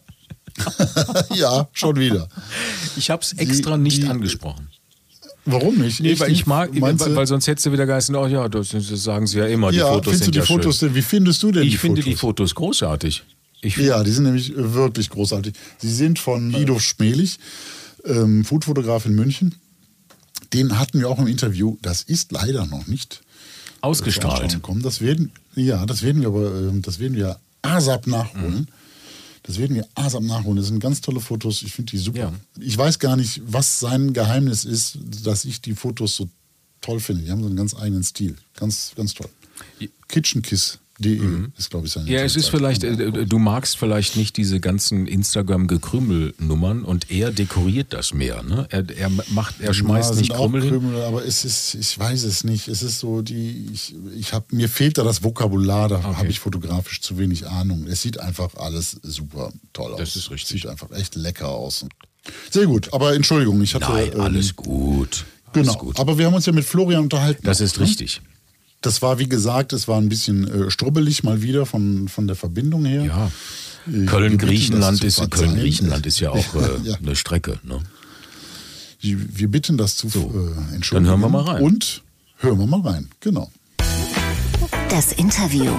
ja, schon wieder. Ich habe es extra nicht die- angesprochen. Warum nicht? Nee, weil ich mag, weil, weil sonst hättest du wieder geheißen, oh ja, das, das sagen sie ja immer, die ja, Fotos findest sind du die ja Fotos schön. denn? Wie findest du denn Ich die finde Fotos? die Fotos großartig. Ich, Ja, die sind nämlich wirklich großartig. Sie sind von Lido Schmelig, ähm, Foodfotograf in München. Den hatten wir auch im Interview. Das ist leider noch nicht ausgestrahlt. Ausstrahlung kommen. Das werden, ja, das werden wir aber, ähm, das werden wir ASAP nachholen. Mhm. Das werden wir ASAP nachholen. Das sind ganz tolle Fotos. Ich finde die super. Ja. Ich weiß gar nicht, was sein Geheimnis ist, dass ich die Fotos so toll finde. Die haben so einen ganz eigenen Stil. Ganz, ganz toll. Kitchenkiss.de mhm. ist, glaube ich, sein Ja, es ist vielleicht, äh, du magst vielleicht nicht diese ganzen Instagram-Gekrümel-Nummern und er dekoriert das mehr. Ne? Er, er macht, er schmeißt ja, nicht Krümel, Krümel hin. Aber es ist, ich weiß es nicht. Es ist so, die, ich, ich hab, mir fehlt da das Vokabular, da okay. habe ich fotografisch zu wenig Ahnung. Es sieht einfach alles super toll aus. Das ist richtig. Sieht einfach echt lecker aus. Sehr gut, aber Entschuldigung, ich hatte. Nein, alles ähm, gut. Genau. Gut. Aber wir haben uns ja mit Florian unterhalten. Das ist ne? richtig. Das war, wie gesagt, es war ein bisschen äh, strubbelig mal wieder von, von der Verbindung her. Ja. Äh, Köln-Griechenland ist, Köln ist ja auch äh, ja. eine Strecke. Ne? Wir bitten das zu so, äh, entschuldigen. Dann hören wir mal rein. Und hören wir mal rein, genau. Das Interview.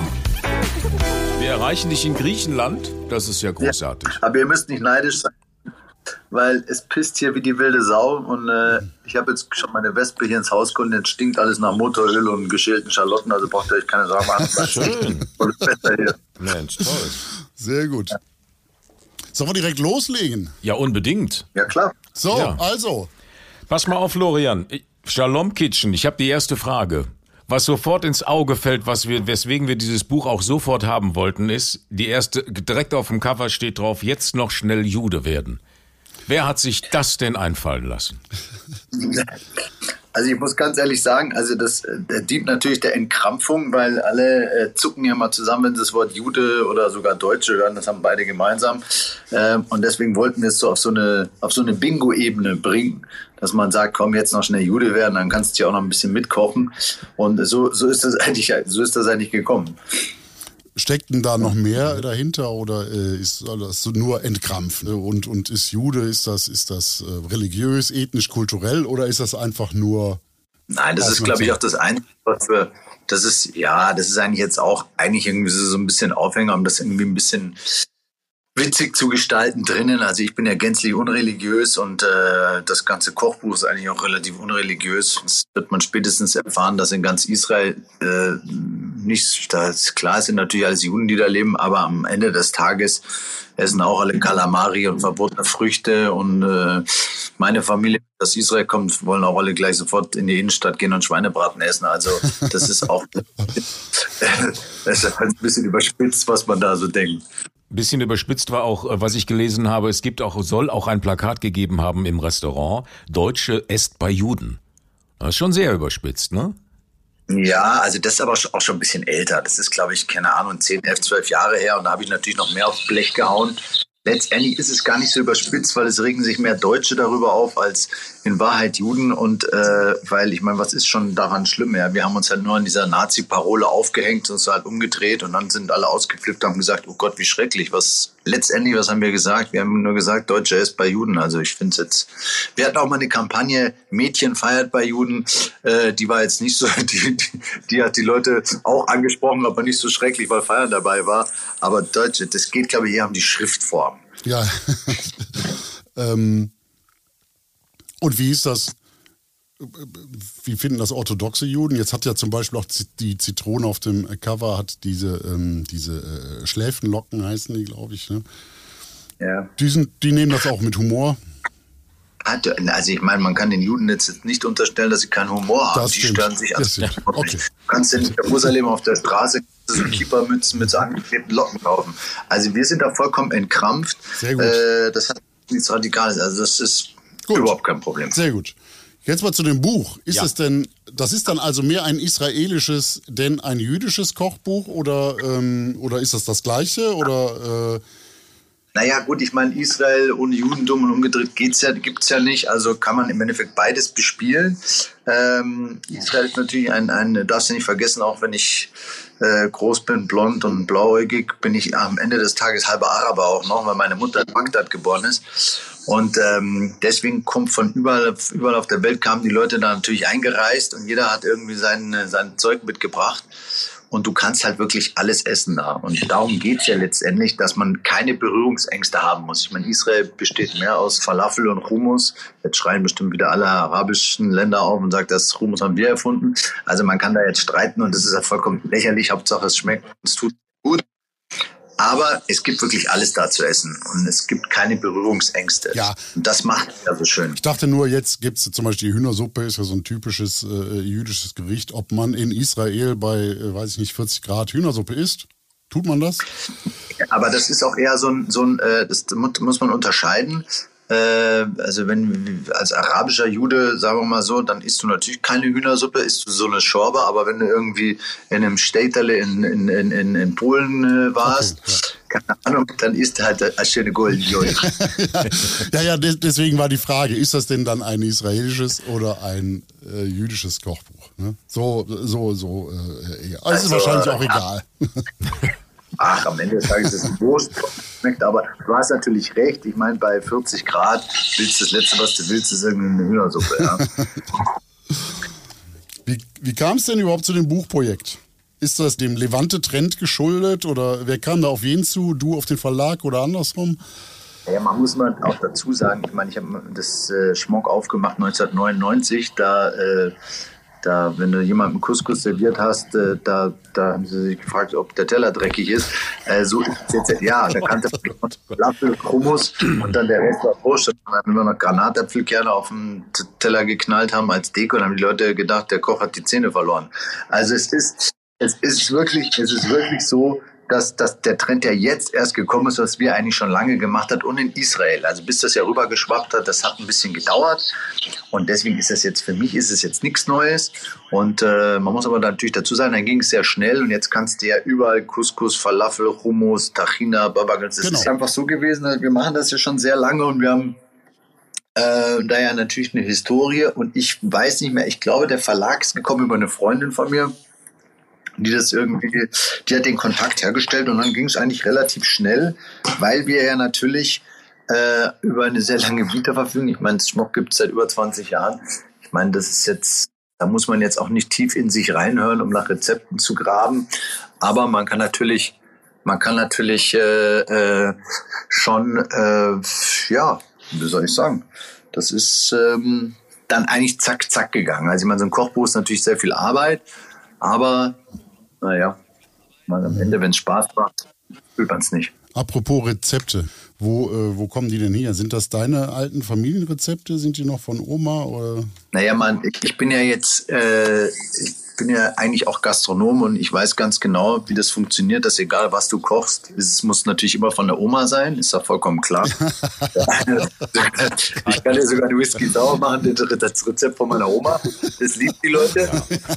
Wir erreichen dich in Griechenland. Das ist ja großartig. Ja, aber ihr müsst nicht neidisch sein weil es pisst hier wie die wilde Sau und äh, ich habe jetzt schon meine Wespe hier ins Haus geholt, jetzt stinkt alles nach Motoröl und geschälten Schalotten, also braucht ihr euch keine Sorgen machen. Schön. Mensch, toll. Sehr gut. Sollen wir direkt loslegen? Ja, unbedingt. Ja, klar. So, ja. also. Pass mal auf, Florian. Shalom Kitchen, ich habe die erste Frage. Was sofort ins Auge fällt, was wir, weswegen wir dieses Buch auch sofort haben wollten, ist, die erste, direkt auf dem Cover steht drauf, jetzt noch schnell Jude werden. Wer hat sich das denn einfallen lassen? Also ich muss ganz ehrlich sagen, also das, das dient natürlich der Entkrampfung, weil alle äh, zucken ja mal zusammen, wenn sie das Wort Jude oder sogar Deutsche hören. Das haben beide gemeinsam. Ähm, und deswegen wollten wir es so auf so eine, auf so eine Bingo-Ebene bringen, dass man sagt, komm jetzt noch schnell Jude werden, dann kannst du ja auch noch ein bisschen mitkochen. Und so, so ist das eigentlich, so ist das eigentlich gekommen. Steckt denn da noch mehr dahinter oder äh, ist das nur entkrampft? Ne? Und, und ist Jude, ist das, ist das äh, religiös, ethnisch, kulturell oder ist das einfach nur. Nein, das ist, glaube ich, auch das Einzige, was wir. Das ist, ja, das ist eigentlich jetzt auch eigentlich irgendwie so ein bisschen Aufhänger, um das irgendwie ein bisschen witzig zu gestalten drinnen. Also ich bin ja gänzlich unreligiös und äh, das ganze Kochbuch ist eigentlich auch relativ unreligiös. Das wird man spätestens erfahren, dass in ganz Israel äh, nicht, das klar sind natürlich alles Juden, die da leben, aber am Ende des Tages essen auch alle Kalamari und verbotene Früchte und äh, meine Familie, aus Israel kommt, wollen auch alle gleich sofort in die Innenstadt gehen und Schweinebraten essen. Also das ist auch das ist ein bisschen überspitzt, was man da so denkt bisschen überspitzt war auch, äh, was ich gelesen habe, es gibt auch, soll auch ein Plakat gegeben haben im Restaurant, Deutsche esst bei Juden. Das ist schon sehr überspitzt, ne? Ja, also das ist aber auch schon ein bisschen älter. Das ist, glaube ich, keine Ahnung, 10, 11, 12 Jahre her und da habe ich natürlich noch mehr aufs Blech gehauen letztendlich ist es gar nicht so überspitzt, weil es regen sich mehr Deutsche darüber auf als in Wahrheit Juden. Und äh, weil ich meine, was ist schon daran schlimm? Ja, wir haben uns halt nur an dieser Nazi-Parole aufgehängt uns halt umgedreht und dann sind alle ausgeflippt und haben gesagt, oh Gott, wie schrecklich. Was letztendlich, was haben wir gesagt? Wir haben nur gesagt, Deutscher ist bei Juden. Also ich finde es jetzt. Wir hatten auch mal eine Kampagne, Mädchen feiert bei Juden. Äh, die war jetzt nicht so, die, die, die hat die Leute auch angesprochen, aber nicht so schrecklich, weil Feiern dabei war. Aber Deutsche, das geht, glaube ich, eher um die Schriftform. Ja. ähm, und wie ist das? Wie finden das orthodoxe Juden? Jetzt hat ja zum Beispiel auch die Zitrone auf dem Cover hat diese, ähm, diese äh, Schläfenlocken heißen die, glaube ich. Ne? Ja. Die, sind, die nehmen das auch mit Humor. Also ich meine, man kann den Juden jetzt nicht unterstellen, dass sie keinen Humor haben. Das die stimmt. stören sich an. Okay. Du kannst in Jerusalem auf der Straße so Kiepermützen mit so angeklebten Locken laufen. Also wir sind da vollkommen entkrampft. Sehr gut. Äh, das hat nichts Radikales. Also das ist gut. überhaupt kein Problem. Sehr gut. Jetzt mal zu dem Buch. Ist ja. es denn, das ist dann also mehr ein israelisches, denn ein jüdisches Kochbuch oder, ähm, oder ist das das gleiche? Oder, äh naja, gut, ich meine, Israel ohne Judentum und umgedreht geht's ja, gibt's ja nicht. Also kann man im Endeffekt beides bespielen. Ähm, Israel ist natürlich ein, ein, darfst du nicht vergessen, auch wenn ich äh, groß bin, blond und blauäugig, bin ich am Ende des Tages halber Araber auch noch, weil meine Mutter in Bagdad geboren ist. Und ähm, deswegen kommt von überall, überall auf der Welt kamen die Leute da natürlich eingereist und jeder hat irgendwie sein, sein Zeug mitgebracht und du kannst halt wirklich alles essen da. Und darum geht's ja letztendlich, dass man keine Berührungsängste haben muss. Ich meine, Israel besteht mehr aus Falafel und Hummus. Jetzt schreien bestimmt wieder alle arabischen Länder auf und sagen, das Hummus haben wir erfunden. Also man kann da jetzt streiten und das ist ja vollkommen lächerlich. Hauptsache es schmeckt es tut gut. Aber es gibt wirklich alles da zu essen und es gibt keine Berührungsängste. Ja. Und das macht es ja so schön. Ich dachte nur, jetzt gibt es zum Beispiel die Hühnersuppe, ist ja so ein typisches äh, jüdisches Gericht. Ob man in Israel bei, äh, weiß ich nicht, 40 Grad Hühnersuppe isst? Tut man das? Aber das ist auch eher so ein, so ein äh, das muss man unterscheiden. Äh, also wenn als arabischer Jude, sagen wir mal so, dann isst du natürlich keine Hühnersuppe, isst du so eine Schorbe, aber wenn du irgendwie in einem Städterle in, in, in, in Polen äh, warst, okay, ja. keine Ahnung, dann isst halt eine schöne Golden ja, ja, deswegen war die Frage, ist das denn dann ein israelisches oder ein äh, jüdisches Kochbuch? Ne? So, so, so, äh, also, also ist wahrscheinlich auch egal. ach, am Ende des Tages ist es Wurst, schmeckt, aber du hast natürlich recht. Ich meine, bei 40 Grad willst du das Letzte, was du willst, ist irgendeine Hühnersuppe. Ja. wie wie kam es denn überhaupt zu dem Buchprojekt? Ist das dem Levante-Trend geschuldet oder wer kam da auf wen zu? Du auf den Verlag oder andersrum? Ja, man muss man auch dazu sagen, ich meine, ich habe das äh, Schmock aufgemacht 1999, da äh, da, wenn du jemandem Couscous serviert hast, äh, da, da haben sie sich gefragt, ob der Teller dreckig ist. Äh, so ist es jetzt, ja, da kannte Apfel, Hummus und dann der Rest war Wurst. Und dann, wenn wir noch Granatapfelkerne auf den Teller geknallt haben als Deko, dann haben die Leute gedacht, der Koch hat die Zähne verloren. Also es ist, es ist wirklich, es ist wirklich so, dass, dass der Trend ja jetzt erst gekommen ist, was wir eigentlich schon lange gemacht hat und in Israel. Also bis das ja rübergeschwappt hat, das hat ein bisschen gedauert und deswegen ist das jetzt für mich ist es jetzt nichts Neues und äh, man muss aber natürlich dazu sagen, dann ging es sehr schnell und jetzt kannst du ja überall Couscous, Falafel, Hummus, Tachina, Babagel. Das genau. ist einfach so gewesen. Wir machen das ja schon sehr lange und wir haben äh, da ja natürlich eine Historie und ich weiß nicht mehr, ich glaube, der Verlag ist gekommen über eine Freundin von mir die das irgendwie, die hat den Kontakt hergestellt und dann ging es eigentlich relativ schnell, weil wir ja natürlich äh, über eine sehr lange Vita verfügen. Ich meine, Schmuck gibt es seit über 20 Jahren. Ich meine, das ist jetzt, da muss man jetzt auch nicht tief in sich reinhören, um nach Rezepten zu graben. Aber man kann natürlich, man kann natürlich äh, äh, schon, äh, ja, wie soll ich sagen, das ist ähm, dann eigentlich zack, zack gegangen. Also ich meine, so ein Kochbuch ist natürlich sehr viel Arbeit, aber naja, mal am Ende, wenn es Spaß macht, fühlt man es nicht. Apropos Rezepte, wo, äh, wo kommen die denn her? Sind das deine alten Familienrezepte? Sind die noch von Oma? Oder? Naja, man, ich bin ja jetzt, äh, ich bin ja eigentlich auch Gastronom und ich weiß ganz genau, wie das funktioniert, dass egal was du kochst, es muss natürlich immer von der Oma sein, ist ja vollkommen klar. ich kann ja sogar den Whisky sauer machen, das Rezept von meiner Oma, das liebt die Leute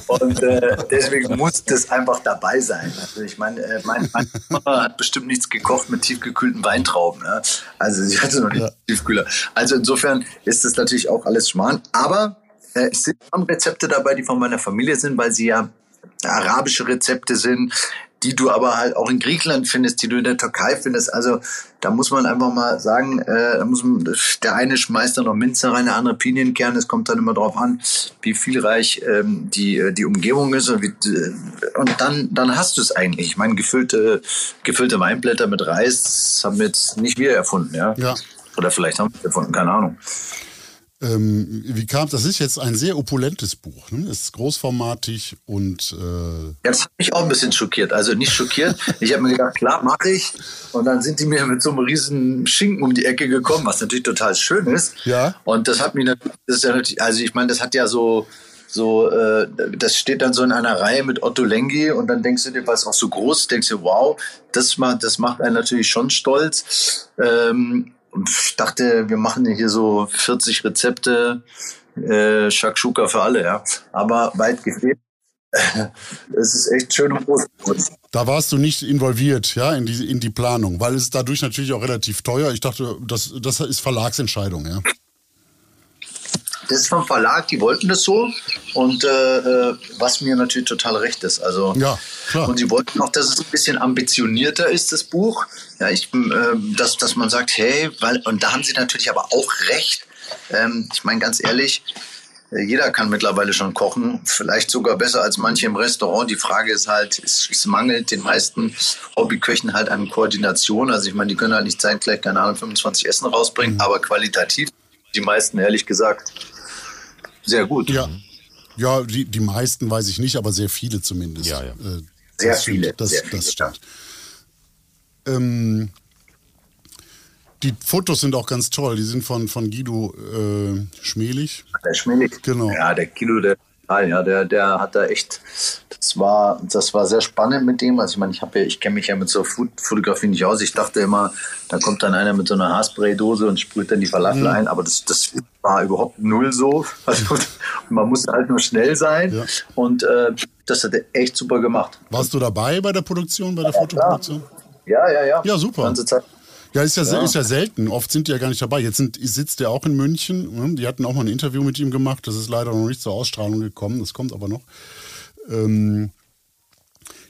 und äh, deswegen muss das einfach dabei sein. Also ich meine, äh, meine, meine Mama hat bestimmt nichts gekocht mit tiefgekühlten Weintrauben. Ja? Also sie hatte noch nicht ja. Tiefkühler. Also insofern ist das natürlich auch alles Schmarrn, aber es sind Rezepte dabei, die von meiner Familie sind, weil sie ja arabische Rezepte sind, die du aber halt auch in Griechenland findest, die du in der Türkei findest. Also da muss man einfach mal sagen, äh, da muss man, der eine schmeißt da noch Minze rein, der andere Pinienkern. Es kommt dann immer darauf an, wie vielreich ähm, die, äh, die Umgebung ist. Und, wie, äh, und dann, dann hast du es eigentlich. Ich meine, gefüllte, gefüllte Weinblätter mit Reis haben jetzt nicht wir erfunden. Ja? ja. Oder vielleicht haben wir es erfunden, keine Ahnung. Ähm, wie kam das? ist jetzt ein sehr opulentes Buch. Ne? Es ist großformatig und. Äh ja, das hat mich auch ein bisschen schockiert. Also nicht schockiert. ich habe mir gedacht, klar, mache ich. Und dann sind die mir mit so einem riesen Schinken um die Ecke gekommen, was natürlich total schön ist. Ja. Und das hat mich natürlich, das ist ja natürlich, also ich meine, das hat ja so so, äh, das steht dann so in einer Reihe mit Otto Lengi und dann denkst du dir, was auch so groß, denkst du, wow, das macht, das macht einen natürlich schon stolz. Ähm, ich dachte, wir machen hier so 40 Rezepte, äh, Shakshuka für alle, ja. Aber weit gefehlt. es ist echt schön und groß. Da warst du nicht involviert, ja, in die, in die Planung, weil es dadurch natürlich auch relativ teuer. Ich dachte, das, das ist Verlagsentscheidung, ja. Das ist vom Verlag, die wollten das so. Und äh, äh, was mir natürlich total recht ist. Also, ja, klar. Und sie wollten auch, dass es ein bisschen ambitionierter ist, das Buch. Ja, ich, äh, dass, dass man sagt, hey, weil, und da haben sie natürlich aber auch recht. Ähm, ich meine, ganz ehrlich, äh, jeder kann mittlerweile schon kochen, vielleicht sogar besser als manche im Restaurant. Die Frage ist halt, es, es mangelt den meisten Hobbyköchen halt an Koordination. Also ich meine, die können halt nicht zeitgleich, keine Ahnung, 25 Essen rausbringen, mhm. aber qualitativ die meisten, ehrlich gesagt, sehr gut. Ja, ja die, die meisten weiß ich nicht, aber sehr viele zumindest. Ja, ja. Äh, sehr viele. Das, sehr das viele, stimmt. Ähm, die Fotos sind auch ganz toll. Die sind von, von Guido äh, Schmelig. Der Schmelig. Genau. Ja, der Guido, der, ja, der, der hat da echt, das war, das war sehr spannend mit dem. Also ich meine, ich habe ja, ich kenne mich ja mit so Fotografie nicht aus. Ich dachte immer, da kommt dann einer mit so einer Haarspray-Dose und sprüht dann die Falafel mhm. ein, aber das, das war überhaupt null so. Also man musste halt nur schnell sein ja. und äh, das hat er echt super gemacht. Warst du dabei bei der Produktion, bei der ja, Fotoproduktion? Ja, ja, ja. Ja, super. Die ganze Zeit. Ja, ist ja, ja, ist ja selten. Oft sind die ja gar nicht dabei. Jetzt sind, sitzt der auch in München. Ne? Die hatten auch mal ein Interview mit ihm gemacht. Das ist leider noch nicht zur Ausstrahlung gekommen. Das kommt aber noch. Ähm,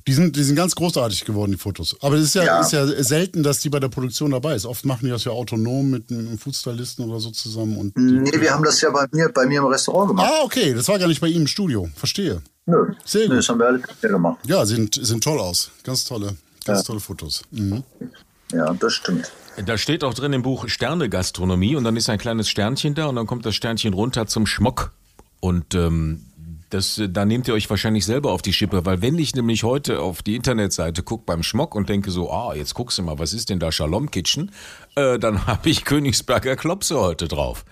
die sind, die sind ganz großartig geworden, die Fotos. Aber es ist ja, ja. Ist ja selten, dass die bei der Produktion dabei ist. Oft machen die das ja autonom mit einem Foodstylisten oder so zusammen. Und nee, wir haben das ja bei mir, bei mir im Restaurant gemacht. Ah, okay. Das war gar nicht bei ihm im Studio. Verstehe. Nö. Sehr gut. Nee, das haben wir alle gemacht. Ja, sind, sind toll aus. Ganz tolle, ganz ja. tolle Fotos. Mhm. Ja, das stimmt. Da steht auch drin im Buch Sterne-Gastronomie und dann ist ein kleines Sternchen da und dann kommt das Sternchen runter zum Schmock. Und ähm, das, da nehmt ihr euch wahrscheinlich selber auf die Schippe, weil wenn ich nämlich heute auf die Internetseite gucke beim Schmock und denke so, ah, jetzt guckst du mal, was ist denn da Shalom Kitchen, äh, dann habe ich Königsberger Klopse heute drauf.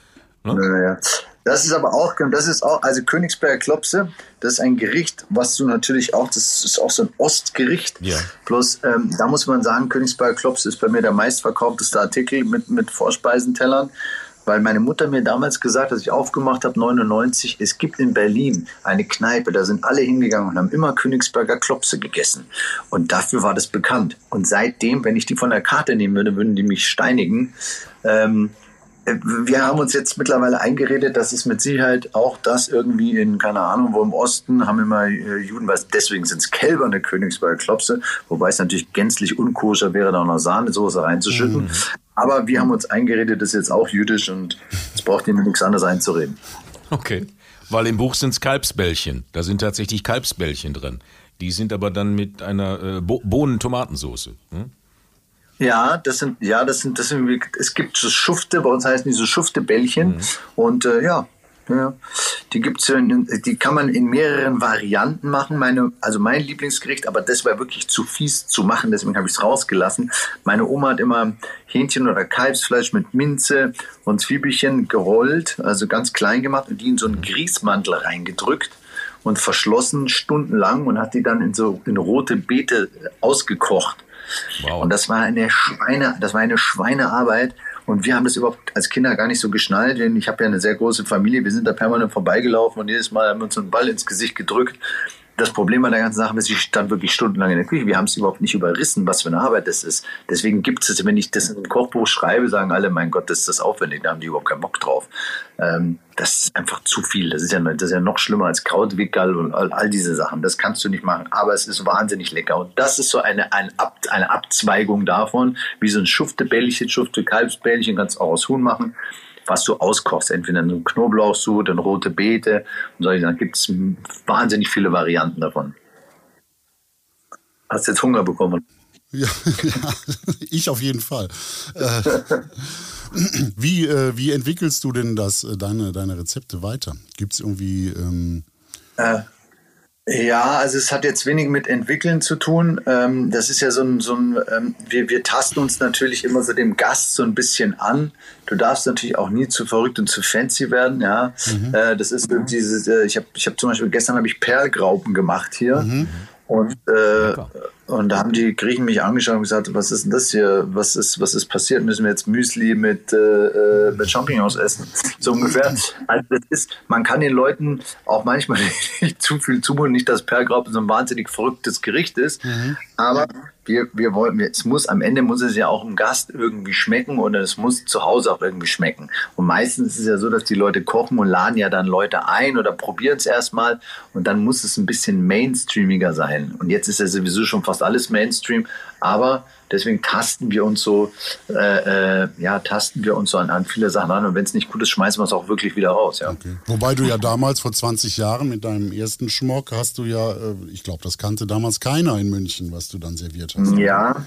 Ne? Ja, ja. Das ist aber auch, das ist auch, also Königsberger Klopse, das ist ein Gericht, was du natürlich auch, das ist auch so ein Ostgericht. Ja. Bloß, ähm, da muss man sagen, Königsberger Klopse ist bei mir der meistverkaufteste Artikel mit, mit Vorspeisentellern weil meine Mutter mir damals gesagt, als ich aufgemacht habe, 99, es gibt in Berlin eine Kneipe, da sind alle hingegangen und haben immer Königsberger Klopse gegessen. Und dafür war das bekannt. Und seitdem, wenn ich die von der Karte nehmen würde, würden die mich steinigen. Ähm, wir haben uns jetzt mittlerweile eingeredet, dass es mit Sicherheit auch das irgendwie in, keine Ahnung, wo im Osten haben immer äh, Juden, was deswegen sind es Kälber eine Königsberger Klopse, wobei es natürlich gänzlich unkoscher wäre, da noch Sahnesoße reinzuschütten. Mhm. Aber wir haben uns eingeredet, das ist jetzt auch jüdisch und es braucht ihnen nichts anderes einzureden. Okay. Weil im Buch sind es Kalbsbällchen. Da sind tatsächlich Kalbsbällchen drin. Die sind aber dann mit einer äh, Bo Bohnen-Tomatensoße. Hm? Ja, das sind, ja, das sind, das sind, es gibt so Schufte, bei uns heißen die so Schuftebällchen. Mhm. Und äh, ja, ja, die gibt's die kann man in mehreren Varianten machen. Meine, also mein Lieblingsgericht, aber das war wirklich zu fies zu machen, deswegen habe ich es rausgelassen. Meine Oma hat immer Hähnchen oder Kalbsfleisch mit Minze und Zwiebelchen gerollt, also ganz klein gemacht und die in so einen Grießmantel reingedrückt und verschlossen stundenlang und hat die dann in so in rote Beete ausgekocht. Wow. Und das war eine Schweine, das war eine Schweinearbeit. Und wir haben das überhaupt als Kinder gar nicht so geschnallt, denn ich habe ja eine sehr große Familie. Wir sind da permanent vorbeigelaufen und jedes Mal haben wir uns einen Ball ins Gesicht gedrückt das Problem an der ganzen Sache ist, ich stand wirklich stundenlang in der Küche. Wir haben es überhaupt nicht überrissen, was für eine Arbeit das ist. Deswegen gibt es, wenn ich das in ein Kochbuch schreibe, sagen alle, mein Gott, das ist das aufwendig, da haben die überhaupt keinen Bock drauf. Ähm, das ist einfach zu viel. Das ist ja, das ist ja noch schlimmer als Krautwickel und all, all, diese Sachen. Das kannst du nicht machen. Aber es ist wahnsinnig lecker. Und das ist so eine, eine, Ab, eine Abzweigung davon, wie so ein Schuftebällchen, Schufte-Kalbsbällchen, kannst du auch aus Huhn machen was du auskochst. Entweder eine Knoblauchsud, eine rote Beete und solche Sachen. gibt es wahnsinnig viele Varianten davon. Hast du jetzt Hunger bekommen? Ja, ja ich auf jeden Fall. Äh, wie, äh, wie entwickelst du denn das, äh, deine, deine Rezepte weiter? Gibt es irgendwie. Ähm äh, ja, also es hat jetzt wenig mit Entwickeln zu tun. Ähm, das ist ja so ein, so ein ähm, wir, wir tasten uns natürlich immer so dem Gast so ein bisschen an. Du darfst natürlich auch nie zu verrückt und zu fancy werden, ja. Mhm. Äh, das ist mhm. dieses, äh, ich habe ich hab zum Beispiel gestern habe ich Perlgraupen gemacht hier. Mhm. Und, äh, und da haben die Griechen mich angeschaut und gesagt, was ist denn das hier? Was ist, was ist passiert? Müssen wir jetzt Müsli mit, äh, äh mit Champignons essen? So ungefähr. Also das ist, man kann den Leuten auch manchmal nicht zu viel zumuten, nicht, dass Perlgraupen so ein wahnsinnig verrücktes Gericht ist, mhm. aber wir, wir wollen, es muss, am Ende muss es ja auch im Gast irgendwie schmecken oder es muss zu Hause auch irgendwie schmecken. Und meistens ist es ja so, dass die Leute kochen und laden ja dann Leute ein oder probieren es erstmal und dann muss es ein bisschen mainstreamiger sein. Und jetzt ist ja sowieso schon fast alles Mainstream, aber deswegen tasten wir uns so, äh, äh, ja, tasten wir uns so an, an viele Sachen an und wenn es nicht gut ist, schmeißen wir es auch wirklich wieder raus. Ja. Okay. Wobei du ja damals vor 20 Jahren mit deinem ersten Schmock hast du ja, äh, ich glaube, das kannte damals keiner in München, was du dann serviert hast. Ja,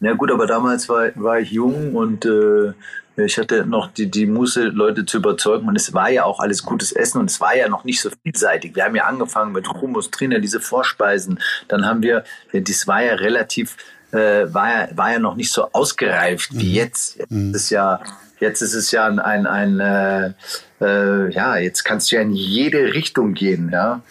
ja gut, aber damals war, war ich jung und äh, ich hatte noch die, die Muße, Leute zu überzeugen. Und es war ja auch alles gutes Essen und es war ja noch nicht so vielseitig. Wir haben ja angefangen mit Hummus, Trainer, diese Vorspeisen. Dann haben wir, das war ja relativ äh, war, ja, war ja noch nicht so ausgereift wie mhm. jetzt. Jetzt mhm. ist ja Jetzt ist es ja ein, ein, ein äh, äh, ja, jetzt kannst du ja in jede Richtung gehen, ja.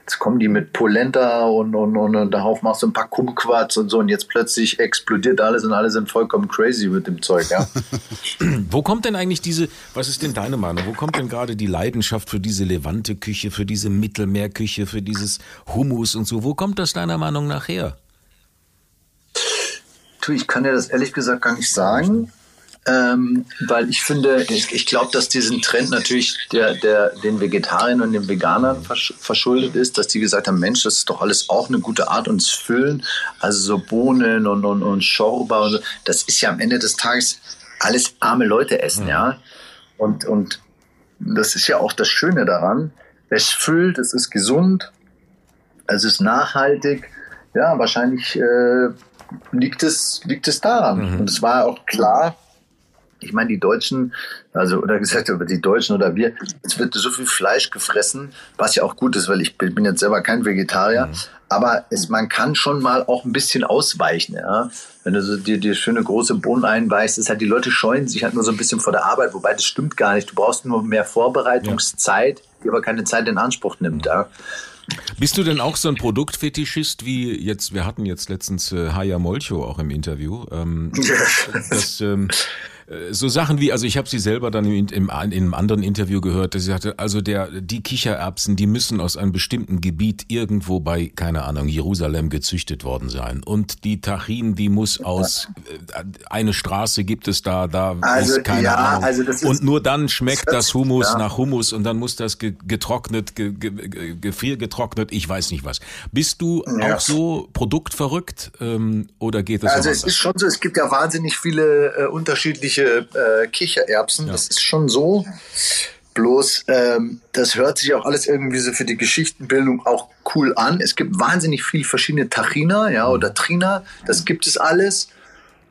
Jetzt kommen die mit Polenta und, und, und, und darauf machst du ein paar Kumquats und so und jetzt plötzlich explodiert alles und alle sind vollkommen crazy mit dem Zeug, ja. Wo kommt denn eigentlich diese, was ist denn deine Meinung, wo kommt denn gerade die Leidenschaft für diese Levante-Küche, für diese Mittelmeerküche, für dieses Hummus und so, wo kommt das deiner Meinung nach her? Du, ich kann dir das ehrlich gesagt gar nicht sagen ähm, weil ich finde, ich, ich glaube, dass diesen Trend natürlich der, der den Vegetariern und den Veganern versch verschuldet ist, dass die gesagt haben, Mensch, das ist doch alles auch eine gute Art, uns füllen. Also so Bohnen und, und, und Schorba und so. Das ist ja am Ende des Tages alles arme Leute essen, ja. Und, und das ist ja auch das Schöne daran. Es füllt, es ist gesund, es ist nachhaltig. Ja, wahrscheinlich äh, liegt, es, liegt es daran. Mhm. Und es war auch klar, ich meine, die Deutschen, also oder gesagt, die Deutschen oder wir, es wird so viel Fleisch gefressen, was ja auch gut ist, weil ich bin jetzt selber kein Vegetarier, mhm. aber es, man kann schon mal auch ein bisschen ausweichen, ja. Wenn du so dir, dir schöne große Bohnen einweichst, ist halt, die Leute scheuen sich halt nur so ein bisschen vor der Arbeit, wobei das stimmt gar nicht. Du brauchst nur mehr Vorbereitungszeit, die aber keine Zeit in Anspruch nimmt, ja. Bist du denn auch so ein Produktfetischist wie jetzt, wir hatten jetzt letztens äh, Haya Molcho auch im Interview, ähm, das, ähm, äh, so Sachen wie, also ich habe sie selber dann im, im, in einem anderen Interview gehört, dass sie sagte, also der, die Kichererbsen, die müssen aus einem bestimmten Gebiet irgendwo bei, keine Ahnung, Jerusalem gezüchtet worden sein. Und die Tachin, die muss aus, äh, eine Straße gibt es da, da also, ist keine ja, Ahnung. Also das ist, und nur dann schmeckt das Hummus ja. nach Hummus und dann muss das getrocknet, ge, ge, gefriergetrocknet, ich weiß nicht was. Bist du ja. auch so produktverrückt ähm, oder geht das Also es ist schon so, es gibt ja wahnsinnig viele äh, unterschiedliche natürliche äh, Kichererbsen. Ja. Das ist schon so. Bloß, ähm, das hört sich auch alles irgendwie so für die Geschichtenbildung auch cool an. Es gibt wahnsinnig viele verschiedene Tachina, ja, oder Trina. Das gibt es alles.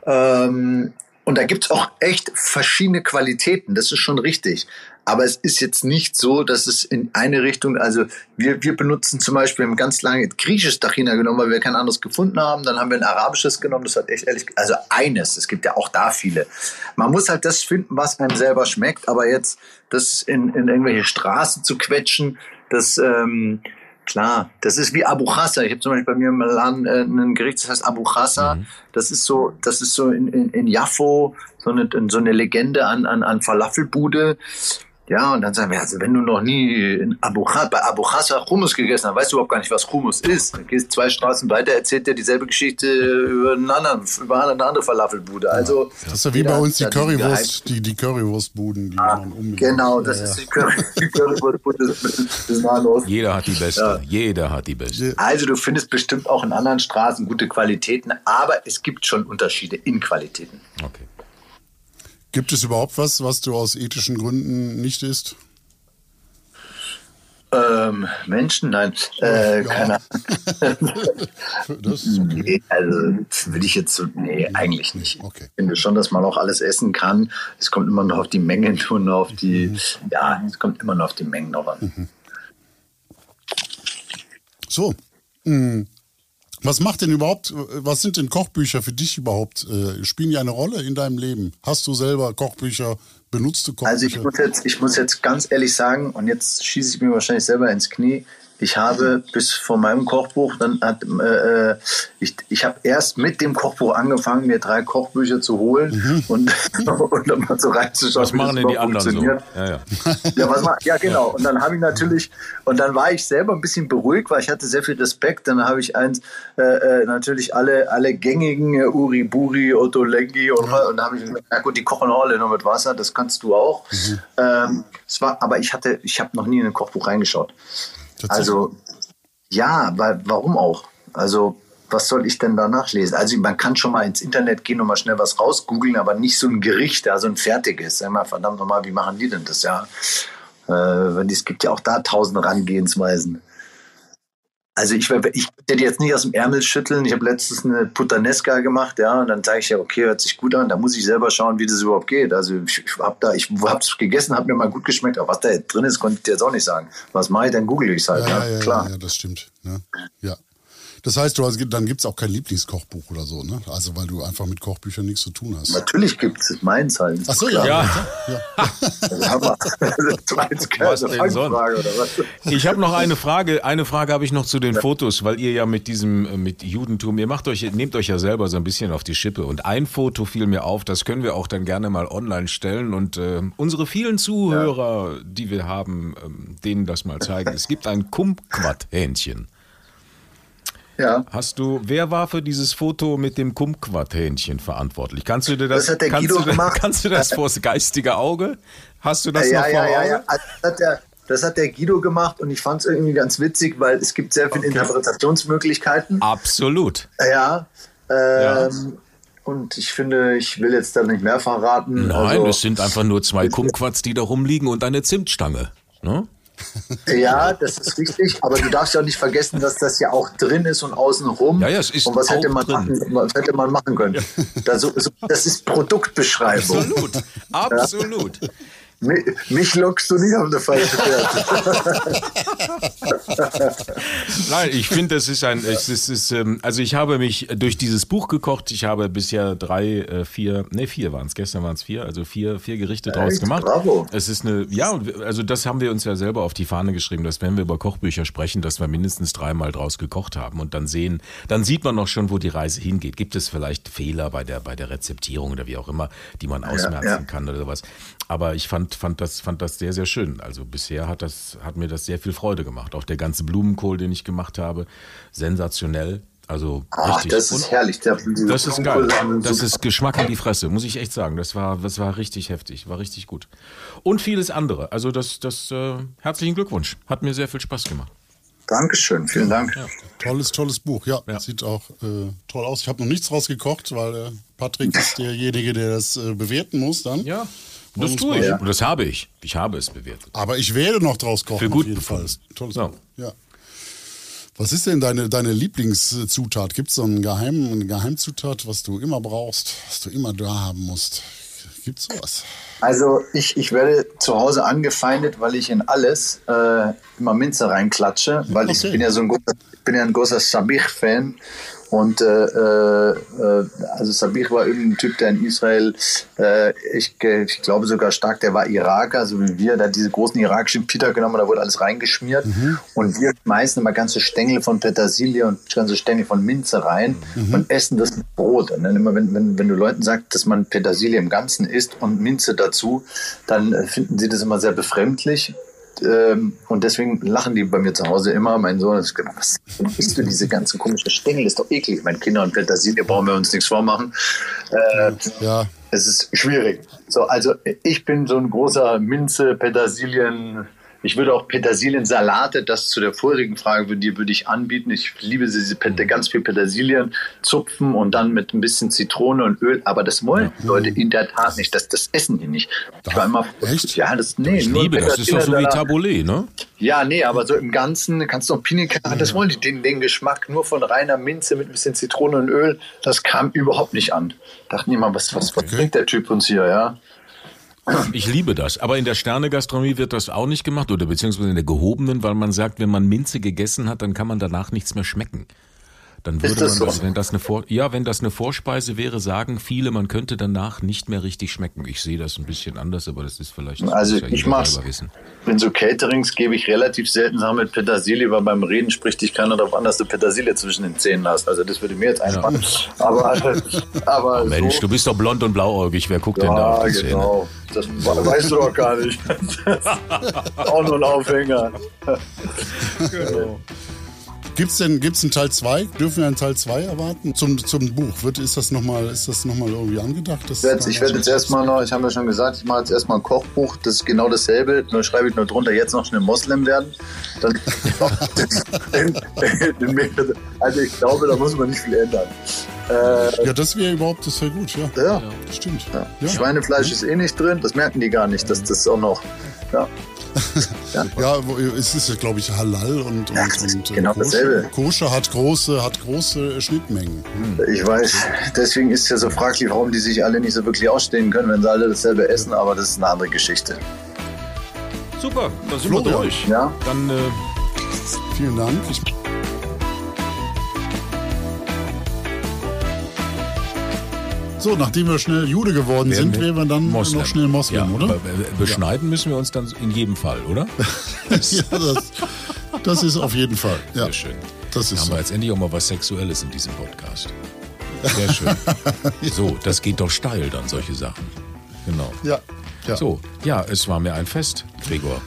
Ähm, und da gibt es auch echt verschiedene Qualitäten. Das ist schon richtig. Aber es ist jetzt nicht so, dass es in eine Richtung, also wir, wir benutzen zum Beispiel, wir ganz lange griechisches Tachina genommen, weil wir kein anderes gefunden haben. Dann haben wir ein arabisches genommen. Das hat echt ehrlich, also eines. Es gibt ja auch da viele. Man muss halt das finden, was einem selber schmeckt. Aber jetzt das in, in irgendwelche Straßen zu quetschen, das, ähm, Klar, das ist wie Abu Khassa. Ich habe zum Beispiel bei mir im Laden äh, ein Gericht, das heißt Abu Khassa. Mhm. Das ist so, das ist so in, in, in Jaffo so eine, so eine Legende an, an, an Falafelbude. Ja, und dann sagen wir, also wenn du noch nie in Abu bei Abu Khasa Hummus gegessen hast, weißt du überhaupt gar nicht, was Hummus ist. Dann gehst zwei Straßen weiter, erzählt dir dieselbe Geschichte über, einen anderen, über eine andere Falafelbude. Also, das ist ja wie bei uns die Currywurst, die, die Currywurstbuden, die ah, man umgeht. Genau, das ja, ist die, Curry, die Currywurstbude des, des Jeder hat die beste, ja. jeder hat die beste. Also du findest bestimmt auch in anderen Straßen gute Qualitäten, aber es gibt schon Unterschiede in Qualitäten. Okay. Gibt es überhaupt was, was du aus ethischen Gründen nicht isst? Ähm, Menschen? Nein, äh, ja. keine Ahnung. das ist okay. Nee, also will ich jetzt so, nee, eigentlich nicht. Okay. Ich finde schon, dass man auch alles essen kann. Es kommt immer noch auf die Mengen und auf die, mhm. ja, es kommt immer noch auf die Mengen noch an. Mhm. So, hm. Was macht denn überhaupt, was sind denn Kochbücher für dich überhaupt? Äh, spielen die eine Rolle in deinem Leben? Hast du selber Kochbücher, benutzte Kochbücher? Also ich muss jetzt, ich muss jetzt ganz ehrlich sagen, und jetzt schieße ich mir wahrscheinlich selber ins Knie, ich habe bis vor meinem Kochbuch, dann hat, äh, äh ich, ich habe erst mit dem Kochbuch angefangen, mir drei Kochbücher zu holen mhm. und, und dann mal so reinzuschauen. Was machen denn die anderen so? Ja, ja. ja, was ja, genau. Und dann habe ich natürlich, und dann war ich selber ein bisschen beruhigt, weil ich hatte sehr viel Respekt. Dann habe ich eins, äh, äh natürlich alle, alle gängigen äh, Uri Buri, Otto Lengi und, ja. und dann habe ich gesagt, na gut, die kochen alle nur mit Wasser, das kannst du auch. Mhm. Ähm, es war, aber ich hatte, ich habe noch nie in ein Kochbuch reingeschaut. Also ja, weil warum auch? Also was soll ich denn da nachlesen? Also man kann schon mal ins Internet gehen und mal schnell was rausgoogeln, aber nicht so ein Gericht, also ein fertiges. Sag mal, verdammt nochmal, wie machen die denn das ja? Äh, es gibt ja auch da tausend Herangehensweisen. Also ich, ich werde jetzt nicht aus dem Ärmel schütteln. Ich habe letztens eine Puttanesca gemacht, ja, und dann sage ich ja, okay, hört sich gut an. Da muss ich selber schauen, wie das überhaupt geht. Also ich, ich habe da, ich habe es gegessen, hat mir mal gut geschmeckt, aber was da drin ist, konnte ich dir jetzt auch nicht sagen. Was mache ich, dann google ich es halt. Ja, ja, ja, klar. Ja, das stimmt. Ne? Ja. Das heißt, du hast, dann gibt es auch kein Lieblingskochbuch oder so, ne? Also weil du einfach mit Kochbüchern nichts zu tun hast. Natürlich gibt es meins halt. Ach so, ja. Ja. Aber du meinst keine Was denn was? Ich habe noch eine Frage. Eine Frage habe ich noch zu den Fotos, weil ihr ja mit diesem äh, mit Judentum, ihr macht euch, nehmt euch ja selber so ein bisschen auf die Schippe. Und ein Foto fiel mir auf, das können wir auch dann gerne mal online stellen und äh, unsere vielen Zuhörer, die wir haben, ähm, denen das mal zeigen. Es gibt ein Kumquat-Hähnchen. Ja. Hast du, wer war für dieses Foto mit dem Kumquat-Hähnchen verantwortlich? Kannst du dir das, Das kannst, du, kannst du das vors geistige Auge? Hast du das ja, noch ja, vor ja, Augen? ja. Also Das hat, der, das hat der Guido gemacht und ich fand es irgendwie ganz witzig, weil es gibt sehr viele Interpretationsmöglichkeiten. Absolut. Ja. Ähm, Und ich finde, ich will jetzt da nicht mehr verraten. Nein, also, es sind einfach nur zwei Kumquats, die da rumliegen und eine Zimtstange. Ne? Ja, das ist richtig, aber du darfst ja auch nicht vergessen, dass das ja auch drin ist und außen rum. Ja, ja, es ist und was hätte man, drin. machen, was hätte man machen können? Das, so, so, das ist Produktbeschreibung. Absolut, absolut. Mi- Mich lockst du nicht auf eine falsche Fährte. Nein, ich finde, das ist ein, es ist, es ist, ähm, also ich habe mich durch dieses Buch gekocht. Ich habe bisher drei, äh, vier, nee, vier waren es. Gestern waren es vier, also vier, vier Gerichte draus Echt? gemacht. Bravo. Es ist eine, ja, also das haben wir uns ja selber auf die Fahne geschrieben, dass wenn wir über Kochbücher sprechen, dass wir mindestens dreimal draus gekocht haben und dann sehen, dann sieht man noch schon, wo die Reise hingeht. Gibt es vielleicht Fehler bei der, bei der Rezeptierung oder wie auch immer, die man ausmerzen ja. kann oder sowas. Aber ich fand, fand das, fand das sehr, sehr schön. Also bisher hat das, hat mir das sehr viel Freude gemacht. Auch der ganze Blumenkohl, den ich gemacht habe, sensationell. Also Ach, richtig. das ist herrlich. Der, das ist geil. Das ist Geschmack in die Fresse, muss ich echt sagen. Das war, das war richtig heftig, war richtig gut. Und vieles andere. Also das, das äh, herzlichen Glückwunsch. Hat mir sehr viel Spaß gemacht. Dankeschön, vielen Dank. Tolles, tolles Buch. Ja, Ja. sieht auch äh, toll aus. Ich habe noch nichts rausgekocht, weil äh, Patrick ist derjenige, der das äh, bewerten muss dann. Ja, das tue ich. Ja. Und das habe ich. Ich habe es bewertet. Aber ich werde noch draus kochen. Für gut auf jeden Fall. Tolles Ja. Ja. Was ist denn deine, deine Lieblingszutat? Gibt es so einen Geheim, eine Geheimzutat, was du immer brauchst, was du immer da haben musst? Gibt es sowas? Also ich, ich werde zu Hause angefeindet, weil ich in alles äh, immer Minze reinklatsche, weil ich Okay. bin ja so ein großer, ich bin ja ein großer Sabich-Fan. Und äh, äh, also Sabich war irgendein Typ, der in Israel, äh, ich, ich glaube sogar stark, der war Iraker, so wie wir, der hat diese großen irakischen Pita genommen, da wurde alles reingeschmiert. Und wir schmeißen immer ganze Stängel von Petersilie und ganze Stängel von Minze rein und essen das mit Brot. Und dann immer, wenn, wenn, wenn du Leuten sagst, dass man Petersilie im Ganzen isst und Minze dazu, dann äh, finden sie das immer sehr befremdlich. Ähm, und deswegen lachen die bei mir zu Hause immer. Mein Sohn hat gesagt, was isst du diese ganzen komischen Stängel? Ist doch eklig. Meine Kinder und Petersilie brauchen wir uns nichts vormachen. Äh, Ja, es ist schwierig. So, also ich bin so ein großer Minze, Petersilien. Ich würde auch Petersiliensalate, das zu der vorigen Frage für die würde ich anbieten. Ich liebe diese Pet- ganz viel Petersilien zupfen und dann mit ein bisschen Zitrone und Öl. Aber das wollen die Leute in der Tat nicht. Das, das essen die nicht. Ich war immer, Echt? Ja, das nee. Ich liebe das. Das ist doch so wie. Taboulet, ne? Ja, nee, aber so im Ganzen kannst du noch Pinican, das wollen die, den, den Geschmack nur von reiner Minze mit ein bisschen Zitrone und Öl, das kam überhaupt nicht an. Dachten die mal, was, was, was bringt der Typ uns hier, ja? Ich liebe das. Aber in der Sternegastronomie wird das auch nicht gemacht oder beziehungsweise in der gehobenen, weil man sagt, wenn man Minze gegessen hat, dann kann man danach nichts mehr schmecken. Dann würde das man so? wenn das eine Vor ja, wenn das eine Vorspeise wäre, sagen viele, man könnte danach nicht mehr richtig schmecken. Ich sehe das ein bisschen anders, aber das ist vielleicht Also ja ich mach's. In so Caterings gebe ich relativ selten Sachen mit Petersilie, weil beim Reden spricht dich keiner darauf an, dass du Petersilie zwischen den Zähnen hast. Also das würde mir jetzt einfallen. Aber, aber Mensch, so, du bist doch blond und blauäugig. Wer guckt denn da ja, auf die Zähne? genau. Das weißt du doch gar nicht. Auch nur ein Aufhänger. Gibt's denn gibt's einen Teil 2? Dürfen wir einen Teil 2 erwarten? Zum, zum Buch. Wird, ist das nochmal noch mal irgendwie angedacht? Das Ich werde, ich werde jetzt erstmal noch, ich habe ja schon gesagt, ich mache jetzt erstmal ein Kochbuch, das ist genau dasselbe, nur schreibe ich nur drunter, jetzt noch schnell Moslem werden. Dann, also ich glaube, da muss man nicht viel ändern. Äh, Ja, das wäre überhaupt, das wäre gut, ja. ja, Das stimmt. ja. Ja. Schweinefleisch ist eh nicht drin, das merken die gar nicht, dass das auch noch. Ja. Ja, es ist ja, glaube ich, Halal und, und, und äh, genau dasselbe. Koscher hat große, hat große Schnittmengen. Ich weiß, deswegen ist es ja so fraglich, warum die sich alle nicht so wirklich ausstehen können, wenn sie alle dasselbe essen, aber das ist eine andere Geschichte. Super, dann sind wir Florian. durch. Ja. Dann äh, Vielen Dank. Ich, So, nachdem wir schnell Jude geworden Werden sind, wären wir dann Moslem. noch schnell Moslem, ja, oder? Aber äh, beschneiden müssen wir uns dann in jedem Fall, oder? ja, das, das ist auf jeden Fall. Ja, Sehr schön. Das Da ist haben so. wir jetzt endlich auch mal was Sexuelles in diesem Podcast. Sehr schön. So, das geht doch steil dann, solche Sachen. Genau. Ja, ja. So, ja, es war mir ein Fest, Gregor.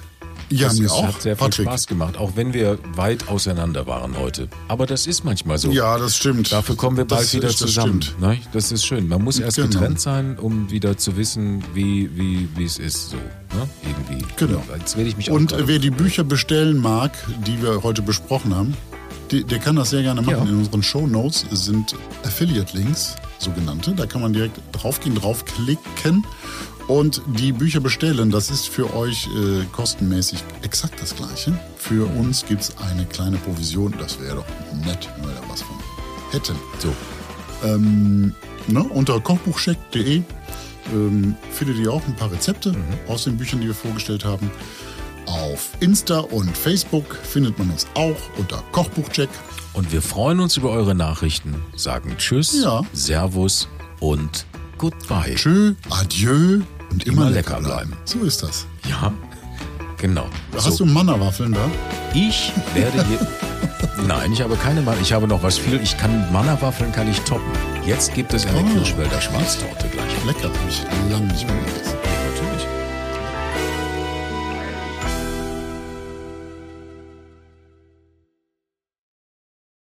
Ja, es, mir auch, hat sehr viel Patrick. Spaß gemacht, auch wenn wir weit auseinander waren heute. Aber das ist manchmal so. Ja, das stimmt. Dafür kommen wir bald Das wieder ist- das zusammen. stimmt. Ne? Das ist schön. Man muss erst Genau. getrennt sein, um wieder zu wissen, wie, wie, wie es ist. So, ne? Irgendwie. Genau. Jetzt werde ich mich Und wer die Bücher bestellen mag, die wir heute besprochen haben, die, der kann das sehr gerne machen. Ja. In unseren Show Notes sind Affiliate-Links, sogenannte. Da kann man direkt draufgehen, draufklicken und die Bücher bestellen. Das ist für euch äh, kostenmäßig exakt das Gleiche. Für uns gibt es eine kleine Provision. Das wäre doch nett, wenn wir da was von hätten. so. Ne? Unter kochbuchcheck.de ähm, findet ihr auch ein paar Rezepte Mhm. aus den Büchern, die wir vorgestellt haben. Auf Insta und Facebook findet man uns auch unter Kochbuchcheck. Und wir freuen uns über eure Nachrichten, sagen Tschüss, Ja. Servus und Goodbye. Tschö, adieu und immer, Immer lecker lecker bleiben. So ist das. Ja, genau. Hast du Mannerwaffeln da? Ich werde hier. Nein, ich habe keine Mann. Ich habe noch was viel. Ich kann Mannerwaffeln kann ich toppen. Jetzt gibt es eine Oh. Kirschwälder Schwarztorte gleich. Lecker, habe ich lange nicht mehr gegessen.